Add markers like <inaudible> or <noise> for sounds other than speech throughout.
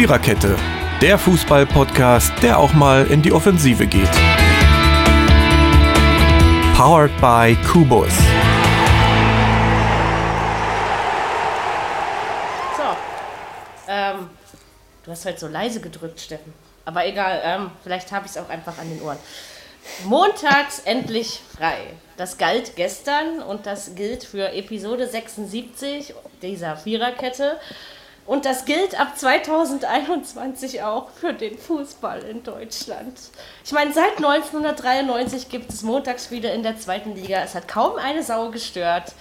Viererkette, der Fußball-Podcast, der auch mal in die Offensive geht. Powered by Kubus. So. Ähm, du hast halt so leise gedrückt, Steffen. Aber egal, ähm, vielleicht habe ich es auch einfach an den Ohren. Montags endlich frei. Das galt gestern und das gilt für Episode 76 dieser Viererkette. Und das gilt ab 2021 auch für den Fußball in Deutschland. Ich meine, seit 1993 gibt es Montagsspiele in der zweiten Liga. Es hat kaum eine Sau gestört.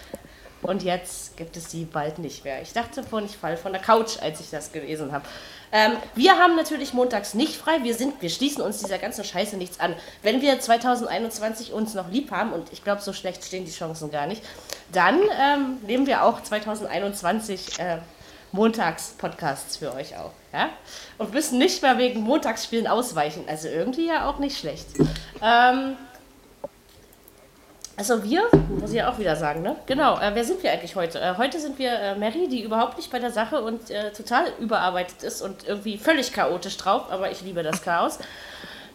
Und jetzt gibt es sie bald nicht mehr. Ich dachte vorhin, ich fall von der Couch, als ich das gelesen habe. Ähm, wir haben natürlich montags nicht frei. Wir, sind, wir schließen uns dieser ganzen Scheiße nichts an. Wenn wir 2021 uns noch lieb haben, und ich glaube, so schlecht stehen die Chancen gar nicht, dann ähm, nehmen wir auch 2021 äh, Montags-Podcasts für euch auch. Ja? Und müssen nicht mehr wegen Montagsspielen ausweichen. Also irgendwie ja auch nicht schlecht. Ähm, also wir, muss ich ja auch wieder sagen, ne? Genau, äh, wer sind wir eigentlich heute? Äh, heute sind wir äh, Mary, die überhaupt nicht bei der Sache und äh, total überarbeitet ist und irgendwie völlig chaotisch drauf, aber ich liebe das Chaos.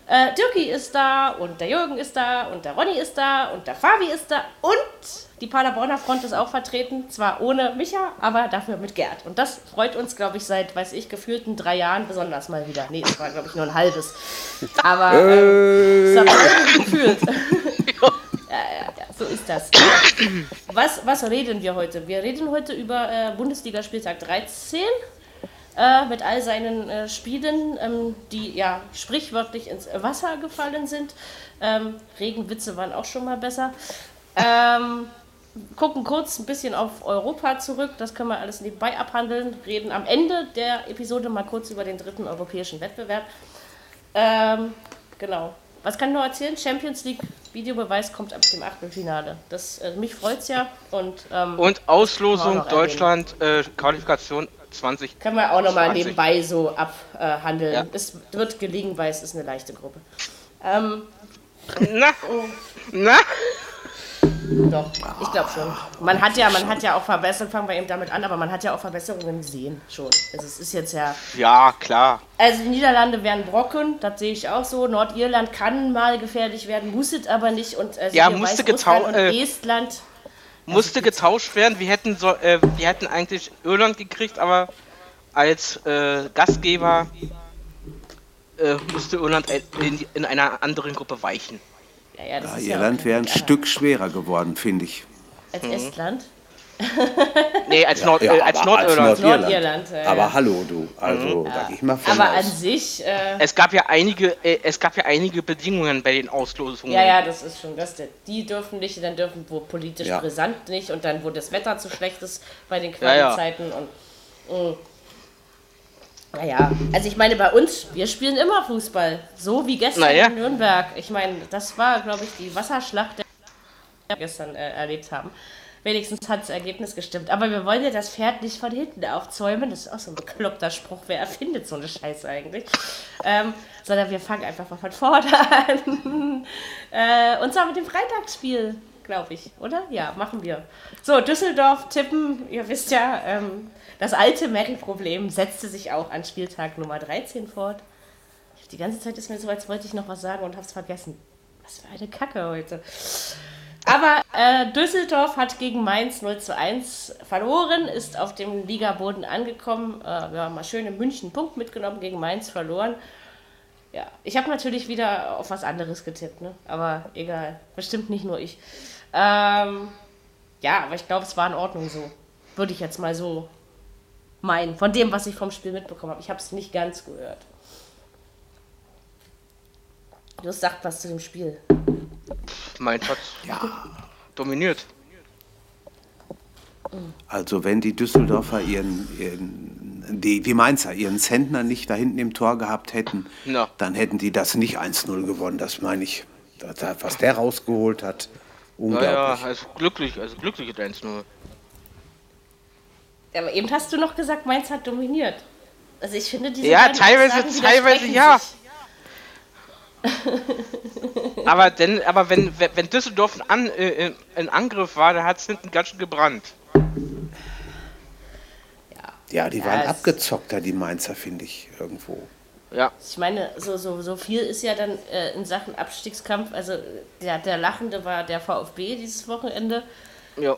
Äh, Dirki ist da und der Jürgen ist da und der Ronny ist da und der Fabi ist da und die Paderborner Front ist auch vertreten, zwar ohne Micha, aber dafür mit Gerd. Und das freut uns, glaube ich, seit, weiß ich, gefühlten drei Jahren besonders mal wieder. Nee, es war, glaube ich, nur ein halbes. Aber ähm, es <laughs> hat gefühlt. <laughs> Ja, ja, ja, so ist das. Was, was reden wir heute? Wir reden heute über äh, Bundesliga-Spieltag 13 äh, mit all seinen äh, Spielen, ähm, die ja sprichwörtlich ins Wasser gefallen sind. Ähm, Regenwitze waren auch schon mal besser. Ähm, gucken kurz ein bisschen auf Europa zurück, das können wir alles nebenbei abhandeln. Reden am Ende der Episode mal kurz über den dritten europäischen Wettbewerb. Ähm, genau. Was kann ich noch erzählen? Champions League Videobeweis kommt ab dem Achtelfinale. Das, äh, mich freut's ja. Und, ähm, und Auslosung Deutschland, äh, Qualifikation 20. Können wir auch nochmal nebenbei so abhandeln. Ja. Es wird gelingen, weil es ist eine leichte Gruppe. Ähm, na, oh. na. Doch, ich glaube schon. Man hat ja, man hat ja auch Verbesserungen, fangen wir eben damit an, aber man hat ja auch Verbesserungen gesehen schon. Also es ist jetzt ja. Ja, klar. Also die Niederlande werden Brocken, das sehe ich auch so. Nordirland kann mal gefährlich werden, muss es aber nicht. Und also ja, musste getauscht. Äh, Estland. Musste also, getauscht werden. Wir hätten so, äh, wir hätten eigentlich Irland gekriegt, aber als äh, Gastgeber äh, musste Irland in, in einer anderen Gruppe weichen. Ja, ja, das ja, Irland wäre ein Stück schwerer geworden, finde ich. Als mhm. Estland? Nee, als, Nord ja, äh, als Nordirland. Als Nordirland. ja. Aber hallo, du. Also, mhm. sag ich mal von Aber aus. an sich. Äh, es, gab ja einige, äh, es gab ja einige Bedingungen bei den Auslosungen. Ja, ja, das ist schon. Das, die dürfen nicht, dann dürfen wo politisch ja. brisant nicht und dann, wo das Wetter zu schlecht ist bei den Qualizeiten ja, und. Mh. Naja, also ich meine, bei uns, wir spielen immer Fußball. So wie gestern naja. in Nürnberg. Ich meine, das war, glaube ich, die Wasserschlacht, die wir gestern äh, erlebt haben. Wenigstens hat das Ergebnis gestimmt. Aber wir wollen ja das Pferd nicht von hinten aufzäumen. Das ist auch so ein bekloppter Spruch. Wer erfindet so eine Scheiße eigentlich? Ähm, sondern wir fangen einfach mal von vorne <laughs> an. äh, und zwar mit dem Freitagsspiel, glaube ich, oder? Ja, machen wir. So, Düsseldorf tippen. Ihr wisst ja, ähm, das alte Mary-Problem setzte sich auch an Spieltag Nummer 13 fort. Die ganze Zeit ist mir so, als wollte ich noch was sagen und habe es vergessen. Was für eine Kacke heute. Aber äh, Düsseldorf hat gegen Mainz 0 zu 1 verloren, ist auf dem Ligaboden angekommen. Äh, wir haben mal schön in München einen Punkt mitgenommen, gegen Mainz verloren. Ja, ich habe natürlich wieder auf was anderes getippt, ne? aber egal. Bestimmt nicht nur ich. Ähm, ja, aber ich glaube, es war in Ordnung so. Würde ich jetzt mal so meinen, von dem, was ich vom Spiel mitbekommen habe. Ich habe es nicht ganz gehört. Du sagt was zu dem Spiel. Mein hat ja. dominiert. Also wenn die Düsseldorfer ihren, ihren die, die Mainzer ihren Zentner nicht da hinten im Tor gehabt hätten, no. dann hätten die das nicht 1-0 gewonnen, das meine ich. Was der rausgeholt hat, unglaublich. Ja, ja, also glücklich, also glücklich 1-0. Aber eben hast du noch gesagt, Mainz hat dominiert. Also ich finde diese Ja, teilweise, teilweise ja. <laughs> aber denn, aber wenn, wenn Düsseldorf ein, äh, ein Angriff war, da hat es hinten ganz schön gebrannt. Ja. Ja, die waren abgezockter, die Mainzer, finde ich, irgendwo. Ja. Ich meine, so, so, so viel ist ja dann äh, in Sachen Abstiegskampf. Also der, der Lachende war der VfB dieses Wochenende. Ja. Äh,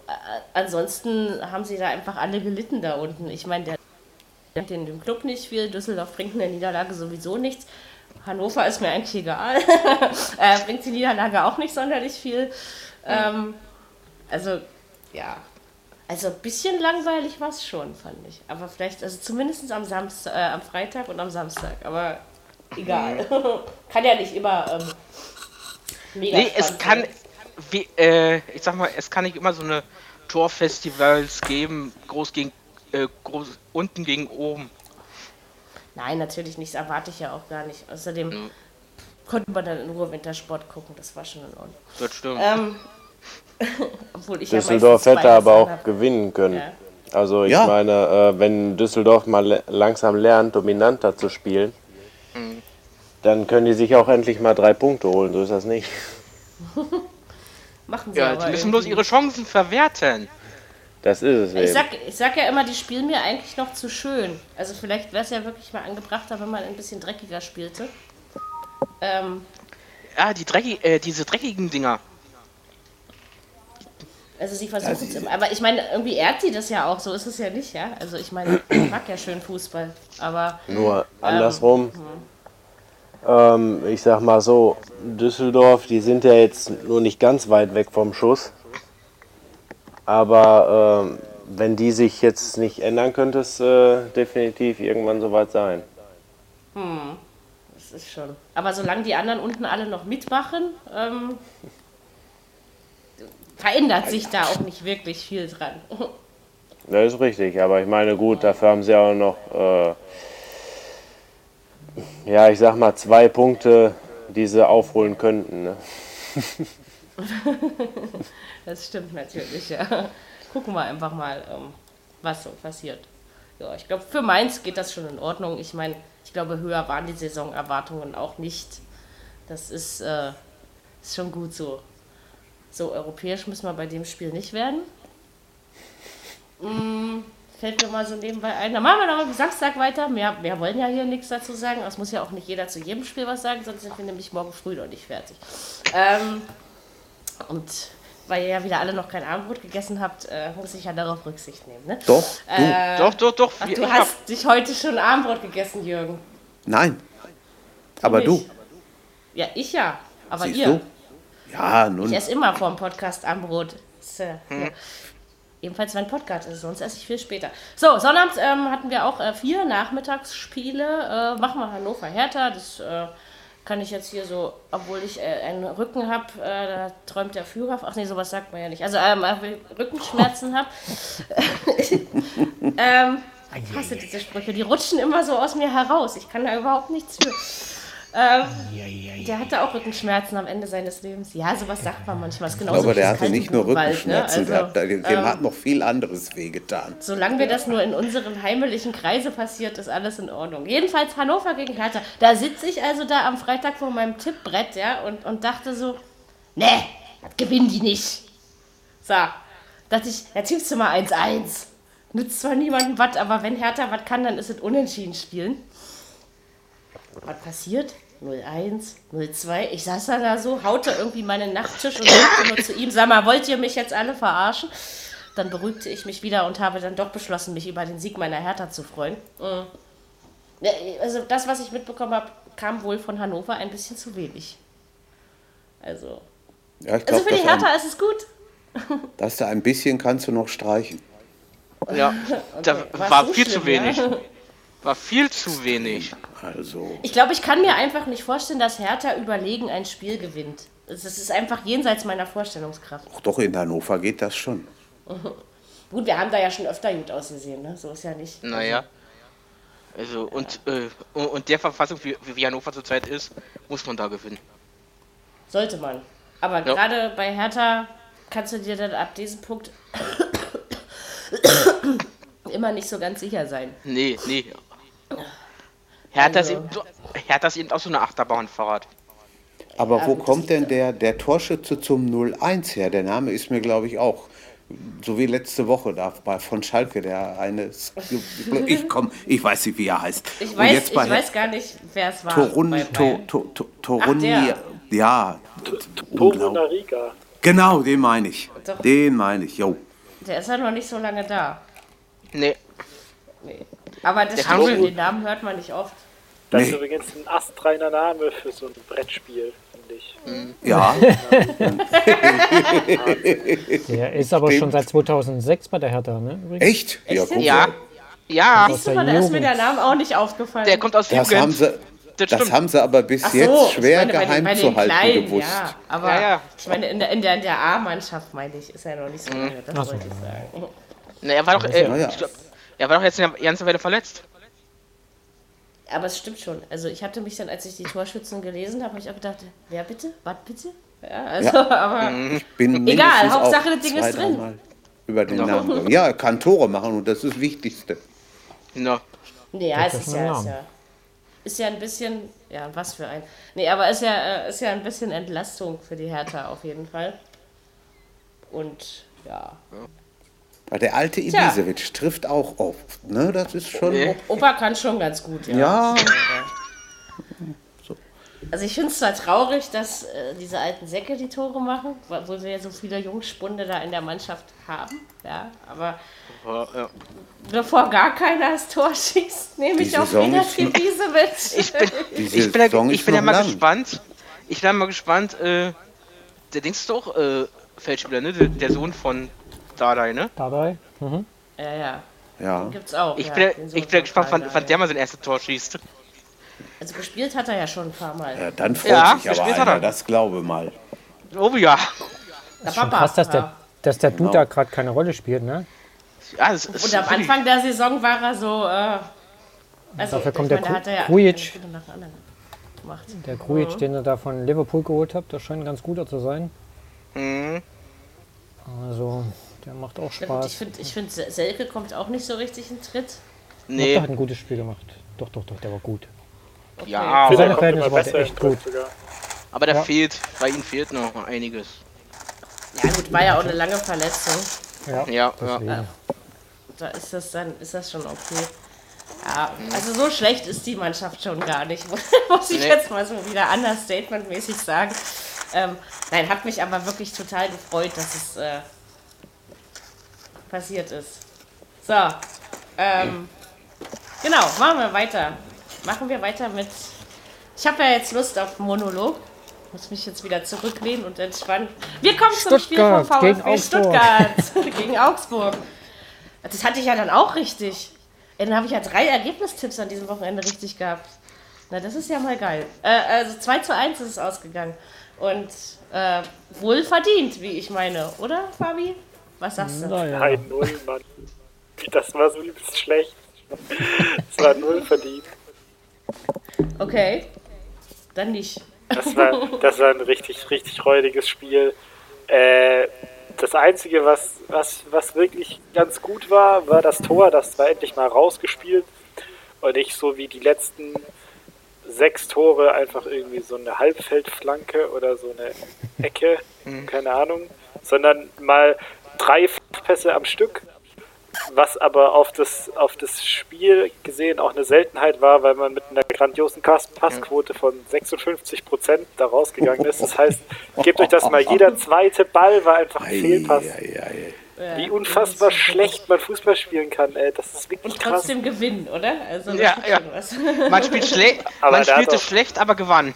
ansonsten haben sie da einfach alle gelitten da unten. Ich meine, der hat den, dem Club nicht viel, Düsseldorf bringt in der Niederlage sowieso nichts. Hannover ist mir eigentlich egal. <laughs> äh, bringt die Niederlage auch nicht sonderlich viel. Ähm, also, ja. Also ein bisschen langweilig war es schon, fand ich. Aber vielleicht, also zumindest am, Samstag, äh, am Freitag und am Samstag. Aber egal. Mhm. <laughs> kann ja nicht immer ähm, mega Nee, es kann, wie, äh, ich sag mal, es kann nicht immer so eine Torfestivals geben, groß gegen, äh, groß, unten gegen oben. Nein, natürlich nicht, das erwarte ich ja auch gar nicht. Außerdem mhm. konnte man dann in Ruhe Wintersport gucken, das war schon in Ordnung. Das stimmt. Ähm, <laughs> obwohl ich Düsseldorf ja hätte aber auch hab. gewinnen können. Ja. Also ich ja. meine, äh, wenn Düsseldorf mal langsam lernt, dominanter zu spielen, mhm. dann können die sich auch endlich mal drei Punkte holen, so ist das nicht. <laughs> Machen sie ja, aber die müssen bloß ihre Chancen verwerten. Das ist es. Ich sag, ich sag ja immer, die spielen mir eigentlich noch zu schön. Also vielleicht wäre es ja wirklich mal angebrachter, wenn man ein bisschen dreckiger spielte. Ähm, ja, die dreckig, äh, diese dreckigen Dinger. Also sie versuchen es immer. Aber ich meine, irgendwie ehrt sie das ja auch, so ist es ja nicht, ja. Also ich meine, <clears throat> ich mag ja schön Fußball, aber. Nur ähm, andersrum. Ähm, ich sag mal so, Düsseldorf, die sind ja jetzt nur nicht ganz weit weg vom Schuss. Aber ähm, wenn die sich jetzt nicht ändern, könnte es äh, definitiv irgendwann soweit sein. Hm, das ist schon. Aber solange die anderen unten alle noch mitmachen, ähm, verändert sich da auch nicht wirklich viel dran. <laughs> Das ist richtig, aber ich meine, gut, dafür haben sie auch noch, äh, ja, ich sag mal, zwei Punkte, die sie aufholen könnten. Ne? <laughs> <laughs> das stimmt natürlich, ja. Gucken wir einfach mal, ähm, was so passiert. Ja, ich glaube, für Mainz geht das schon in Ordnung. Ich meine, ich glaube, höher waren die Saisonerwartungen auch nicht. Das ist, äh, ist schon gut so. So europäisch müssen wir bei dem Spiel nicht werden. Hm, fällt mir mal so nebenbei ein. Dann machen wir noch mal Samstag weiter. Mehr, mehr wollen ja hier nichts dazu sagen. Es muss ja auch nicht jeder zu jedem Spiel was sagen, sonst sind wir nämlich morgen früh noch nicht fertig. Ähm, und weil ihr ja wieder alle noch kein Abendbrot gegessen habt, äh, muss ich ja darauf Rücksicht nehmen. Ne? Doch, äh, doch, doch, doch. Ach, du hast hab... dich heute schon Abendbrot gegessen, Jürgen. Nein, aber du. Ja, ich ja, aber Siehst ihr. Du? Ja, nun. Ich esse immer vor dem Podcast Abendbrot. Ist, äh, hm. ja. Ebenfalls mein Podcast ist, sonst esse ich viel später. So, Sonnabend ähm, hatten wir auch äh, vier Nachmittagsspiele. Äh, machen wir Hannover Hertha. Das äh, kann ich jetzt hier so, obwohl ich äh, einen Rücken habe, äh, da träumt der Führer. Ach nee, sowas sagt man ja nicht. Also ähm, Rückenschmerzen habe. <laughs> ähm, ich hasse diese Sprüche, die rutschen immer so aus mir heraus. Ich kann da überhaupt nichts für. Ähm, der hatte auch Rückenschmerzen am Ende seines Lebens. Ja, sowas sagt man manchmal. Ist genauso Aber der hatte nicht nur ne? Rückenschmerzen, ne? also, dem, dem ähm, hat noch viel anderes wehgetan. Solange wir das nur in unserem heimlichen Kreise passiert, ist alles in Ordnung. Jedenfalls Hannover gegen Hertha. Da sitze ich also da am Freitag vor meinem Tippbrett ja, und, und dachte so, ne, das gewinnen die nicht. So, dachte ich, ja, tippst du mal 1-1. Nützt zwar niemandem was, aber wenn Hertha was kann, dann ist es unentschieden spielen. Was passiert? 01, 02. Ich saß da so, haute irgendwie meinen Nachttisch und sagte nur zu ihm, sag mal, wollt ihr mich jetzt alle verarschen? Dann beruhigte ich mich wieder und habe dann doch beschlossen, mich über den Sieg meiner Hertha zu freuen. Mhm. Also das, was ich mitbekommen habe, kam wohl von Hannover ein bisschen zu wenig. Also, ja, glaub, also für die Hertha ein, ist es gut. <laughs> Dass da ein bisschen kannst du noch streichen. Ja, <laughs> da war viel schlimm, zu wenig. Ja? War viel zu wenig. Also. Ich glaube, ich kann mir einfach nicht vorstellen, dass Hertha überlegen ein Spiel gewinnt. Das ist einfach jenseits meiner Vorstellungskraft. Ach doch, in Hannover geht das schon. <laughs> gut, wir haben da ja schon öfter gut ausgesehen, ne? So ist ja nicht. Naja. Also, und, äh, und der Verfassung, wie, wie Hannover zurzeit ist, muss man da gewinnen. Sollte man. Aber ja. gerade bei Hertha kannst du dir dann ab diesem Punkt <coughs> immer nicht so ganz sicher sein. Nee, nee. Hertha, also. ist eben, Hertha ist eben auch so eine Achterbahnfahrt. Aber ja, wo kommt denn der, der Torschütze zum 0-1 her? Der Name ist mir, glaube ich, auch so wie letzte Woche da bei von Schalke, der eine. <laughs> Ich komm, ich weiß nicht, wie er heißt. Ich weiß, ich weiß gar nicht, wer es war. Torun, to, to, to, Toruni, ja. Torunariga. Genau, den meine ich. Doch. Den meine ich, jo. Der ist ja noch nicht so lange da. Nee. nee. Aber das stimmt, den Namen hört man nicht oft. Das nee. ist übrigens ein astreiner Name für so ein Brettspiel ich. Mhm. <laughs> Ja. der ist aber schon seit 2006 bei der Hertha, ne? Übrigens. Echt? Ja, guck ja. Ja. Siehst du mal, da ist mir der Name auch nicht aufgefallen. Der kommt aus das Haben sie, das, das haben sie aber bis so, jetzt schwer meine, geheim bei den, bei den zu halten Kleinen, gewusst. Ja, aber ja, ja. ich meine, in der, in der, der A-Mannschaft, meine ich, ist er noch nicht so lange. Mhm. Das Ach wollte ich sagen. Na, er war doch, äh, ja. glaub, er war doch jetzt eine ganze Weile verletzt. Aber es stimmt schon. Also ich hatte mich dann, als ich die Torschützen gelesen habe, habe ich auch gedacht, wer bitte? Was bitte? Ja, also, ja. <laughs> aber mhm. ich bin egal, Hauptsache das Ding ist drin. Über den no. Namen. Ja, er kann Tore machen und das ist das Wichtigste. No. Nee, ja, es ist ja, ist ja, ist ja ein bisschen, ja, was für ein. Nee, aber ist ja, äh, ist ja ein bisschen Entlastung für die Hertha auf jeden Fall. Und ja. ja. Weil der alte Ibisevic trifft auch oft, ne? Das ist schon. Nee. Opa kann schon ganz gut, ja. Ja. Also ich finde es zwar traurig, dass äh, diese alten Säcke die Tore machen, wo wir ja so viele Jungspunde da in der Mannschaft haben, ja, aber ja, ja. bevor gar keiner das Tor schießt, nehme ich auch wieder Ibisevic. Ich bin, ich bin, ja, ich bin ja mal lang. gespannt. Ich bin mal gespannt, äh, der Dings ist doch äh, Feldspieler, ne? Der, der Sohn von Dardai, ne? Dardai? Mhm. Ja, ja. Ja. Den gibt's auch. Ich ja, bin, ich bin gespannt, wann, wann der mal sein erstes Tor schießt. Also gespielt hat er ja schon ein paar Mal. Ja, dann freut ja, sich aber einer, das glaube mal. Oh ja. Das ist schon krass, dass der, dass der Duda genau. gerade keine Rolle spielt, ne? Ja, das ist Und am Anfang der Saison war er so, äh, also, Dafür kommt der, meine, der Krujic. Der Krujic, mhm. den ihr da von Liverpool geholt habt, der scheint ein ganz guter zu sein. Mhm. Also, der macht auch Spaß. Ich finde, ich find, Selke kommt auch nicht so richtig in Tritt. Nee. Der hat ein gutes Spiel gemacht. Doch, doch, doch, der war gut. Okay. Ja, für seine Verhältnisse war der echt gut. Aber der ja. fehlt, bei ihm fehlt noch einiges. Ja gut, war ja auch eine lange Verletzung. Ja, ja, ja. Da ist das dann, ist das schon okay. Ja, also so schlecht ist die Mannschaft schon gar nicht, <laughs> muss ich nee. jetzt mal so wieder understatement-mäßig sagen. Ähm, nein, hat mich aber wirklich total gefreut, dass es äh, passiert ist. So, ähm, genau, machen wir weiter. Machen wir weiter mit. Ich habe ja jetzt Lust auf Monolog. Muss mich jetzt wieder zurücklehnen und entspannen. Wir kommen zum Spiel vom VfB Stuttgart <laughs> gegen Augsburg. Das hatte ich ja dann auch richtig. Dann habe ich ja drei Ergebnistipps an diesem Wochenende richtig gehabt. Na, das ist ja mal geil. Äh, also 2 zu 1 ist es ausgegangen. Und äh, wohl verdient, wie ich meine, oder, Fabi? Was sagst du? Naja. Nein, null, Mann. Das war so übelst schlecht. Es war null verdient. Okay, dann nicht. Das war, das war ein richtig, richtig räudiges Spiel. Äh, das Einzige, was, was, was wirklich ganz gut war, war das Tor. Das war endlich mal rausgespielt und nicht so wie die letzten sechs Tore einfach irgendwie so eine Halbfeldflanke oder so eine Ecke, mhm. keine Ahnung, sondern mal drei Pässe am Stück, was aber auf das, auf das Spiel gesehen auch eine Seltenheit war, weil man mit einer grandiosen Passquote von 56 Prozent da rausgegangen ist. Das heißt, gebt euch das mal, jeder zweite Ball war einfach ein Fehlpass. Wie unfassbar schlecht man Fußball spielen kann, ey. Das ist wirklich Und trotzdem krass. gewinnen, oder? Also ja, ja. Man, spielt <laughs> schle man spielte schlecht, aber gewann.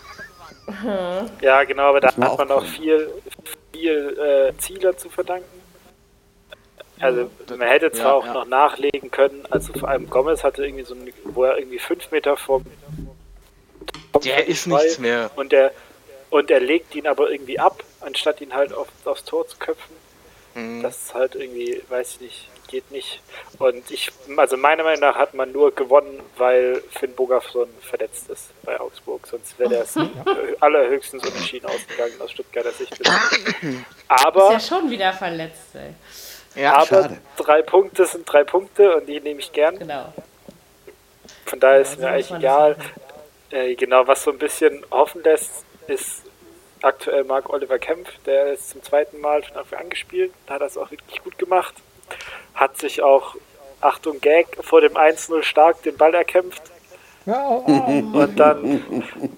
Ja, genau, aber da hat man auch viel, viel äh, Zieler zu verdanken. Also man hätte zwar ja, auch ja. noch nachlegen können, also vor allem Gomez hatte irgendwie so ein, wo er irgendwie fünf Meter vom Der ist nichts mehr. Und der und er legt ihn aber irgendwie ab, anstatt ihn halt auf, aufs Tor zu köpfen. Mhm. Das ist halt irgendwie, weiß ich nicht, geht nicht. Und ich, also meiner Meinung nach hat man nur gewonnen, weil Finn Bogason verletzt ist bei Augsburg. Sonst wäre der ja. allerhöchstens unentschieden ausgegangen aus Stuttgarter Sicht. <laughs> Aber. Ist ja schon wieder verletzt, ey. Ja, aber schade. drei Punkte sind drei Punkte und die nehme ich gern. Genau. Von daher ist ja, mir eigentlich egal. Äh, genau, was so ein bisschen hoffen lässt, ist aktuell Marc Oliver Kempf, der ist zum zweiten Mal schon dafür angespielt, hat das auch wirklich gut gemacht. Hat sich auch, Achtung Gag, vor dem 1-0 stark den Ball erkämpft. <laughs> Und dann,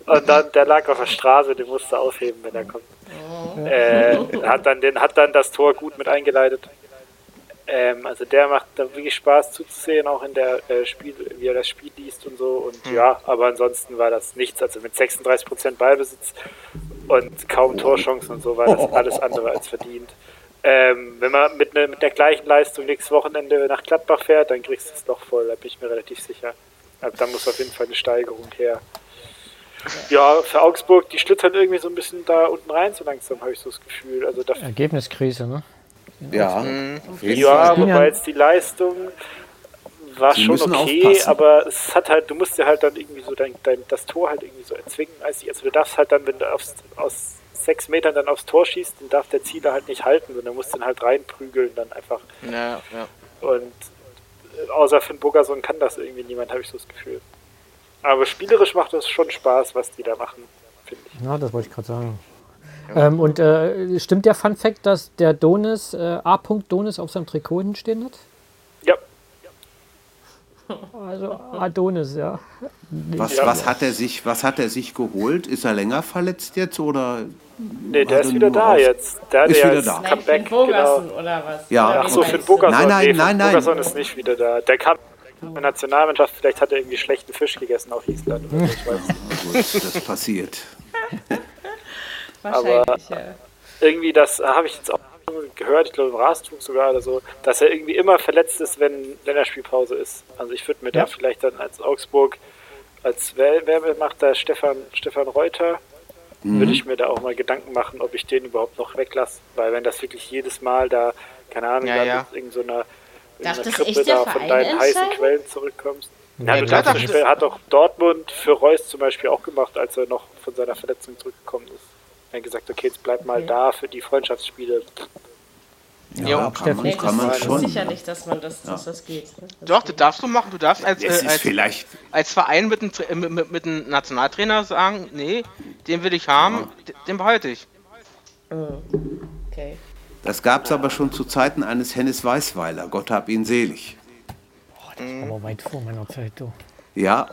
und dann, der lag auf der Straße, den musste aufheben, wenn er kommt. Äh, hat, dann den, hat dann das Tor gut mit eingeleitet. Ähm, also der macht da wirklich Spaß zuzusehen, auch in der äh, Spiel, wie er das Spiel liest und so. Und mhm. ja, aber ansonsten war das nichts. Also mit 36% Ballbesitz und kaum Torchancen und so war das <laughs> alles andere als verdient. Ähm, wenn man mit, ne, mit der gleichen Leistung nächstes Wochenende nach Gladbach fährt, dann kriegst du es doch voll, da bin ich mir relativ sicher. Also da muss auf jeden Fall eine Steigerung her. Ja, für Augsburg, die schlittern irgendwie so ein bisschen da unten rein, so langsam habe ich so das Gefühl. Also Ergebniskrise, ne? Ja, mhm. ja wobei jetzt die Leistung war Sie schon okay, aufpassen. aber es hat halt, du musst ja halt dann irgendwie so dein, dein, das Tor halt irgendwie so erzwingen. Also du darfst halt dann, wenn du aufs, aus sechs Metern dann aufs Tor schießt, dann darf der Zieler halt nicht halten, sondern musst den halt reinprügeln dann einfach. Ja, ja. Und äh, außer Finn Burgerson kann das irgendwie niemand, habe ich so das Gefühl. Aber spielerisch macht das schon Spaß, was die da machen, finde ich. Ja, das wollte ich gerade sagen. Ähm, und äh, stimmt der Fun Fact, dass der Donis, äh, A. Donis auf seinem Trikot hinstehen hat? Ja. <laughs> Also Adonis, ja. Was, ja. was, hat er sich, was hat er sich geholt? Ist er länger verletzt jetzt oder? Nee, der ist wieder da jetzt. Der ist wieder da. Comeback, genau. oder was? Ja, Ach so, Finn Bogerson. Nein, nein, nee, nein, nein. Bogerson ist nicht wieder da. Der kam in der Nationalmannschaft, vielleicht hat er irgendwie schlechten Fisch gegessen auf Island oder so, ich weiß nicht. Gut, das passiert. <laughs> Aber ja. irgendwie, das habe ich jetzt auch gehört, ich glaube im Rasenfunk sogar oder so, dass er irgendwie immer verletzt ist, wenn Länderspielpause ist. Also ich würde mir ja. da vielleicht dann als Augsburg, als wer, wer macht da Stefan, Stefan Reuter, mhm. würde ich mir da auch mal Gedanken machen, ob ich den überhaupt noch weglasse. Weil wenn das wirklich jedes Mal da, keine Ahnung, ja, ja. irgend so einer, Krippe da von deinen heißen Quellen zurückkommst. Ja, ja das hat doch Dortmund für Reus zum Beispiel auch gemacht, als er noch von seiner Verletzung zurückgekommen ist. Er hat gesagt, okay, jetzt bleib mal okay. da für die Freundschaftsspiele. Ja, ja kann, man, kann man schon. Sicherlich, dass man das, dass das geht. Ne? Doch, du darfst du machen. Du darfst als, äh, als, vielleicht. als Verein mit einem, äh, mit, mit einem Nationaltrainer sagen, nee, den will ich haben, ja. den behalte ich. Oh, okay. Das gab es aber schon zu Zeiten eines Hennes Weißweiler. Gott hab ihn selig. Oh, das ist aber weit vor meiner Zeit, du. Ja.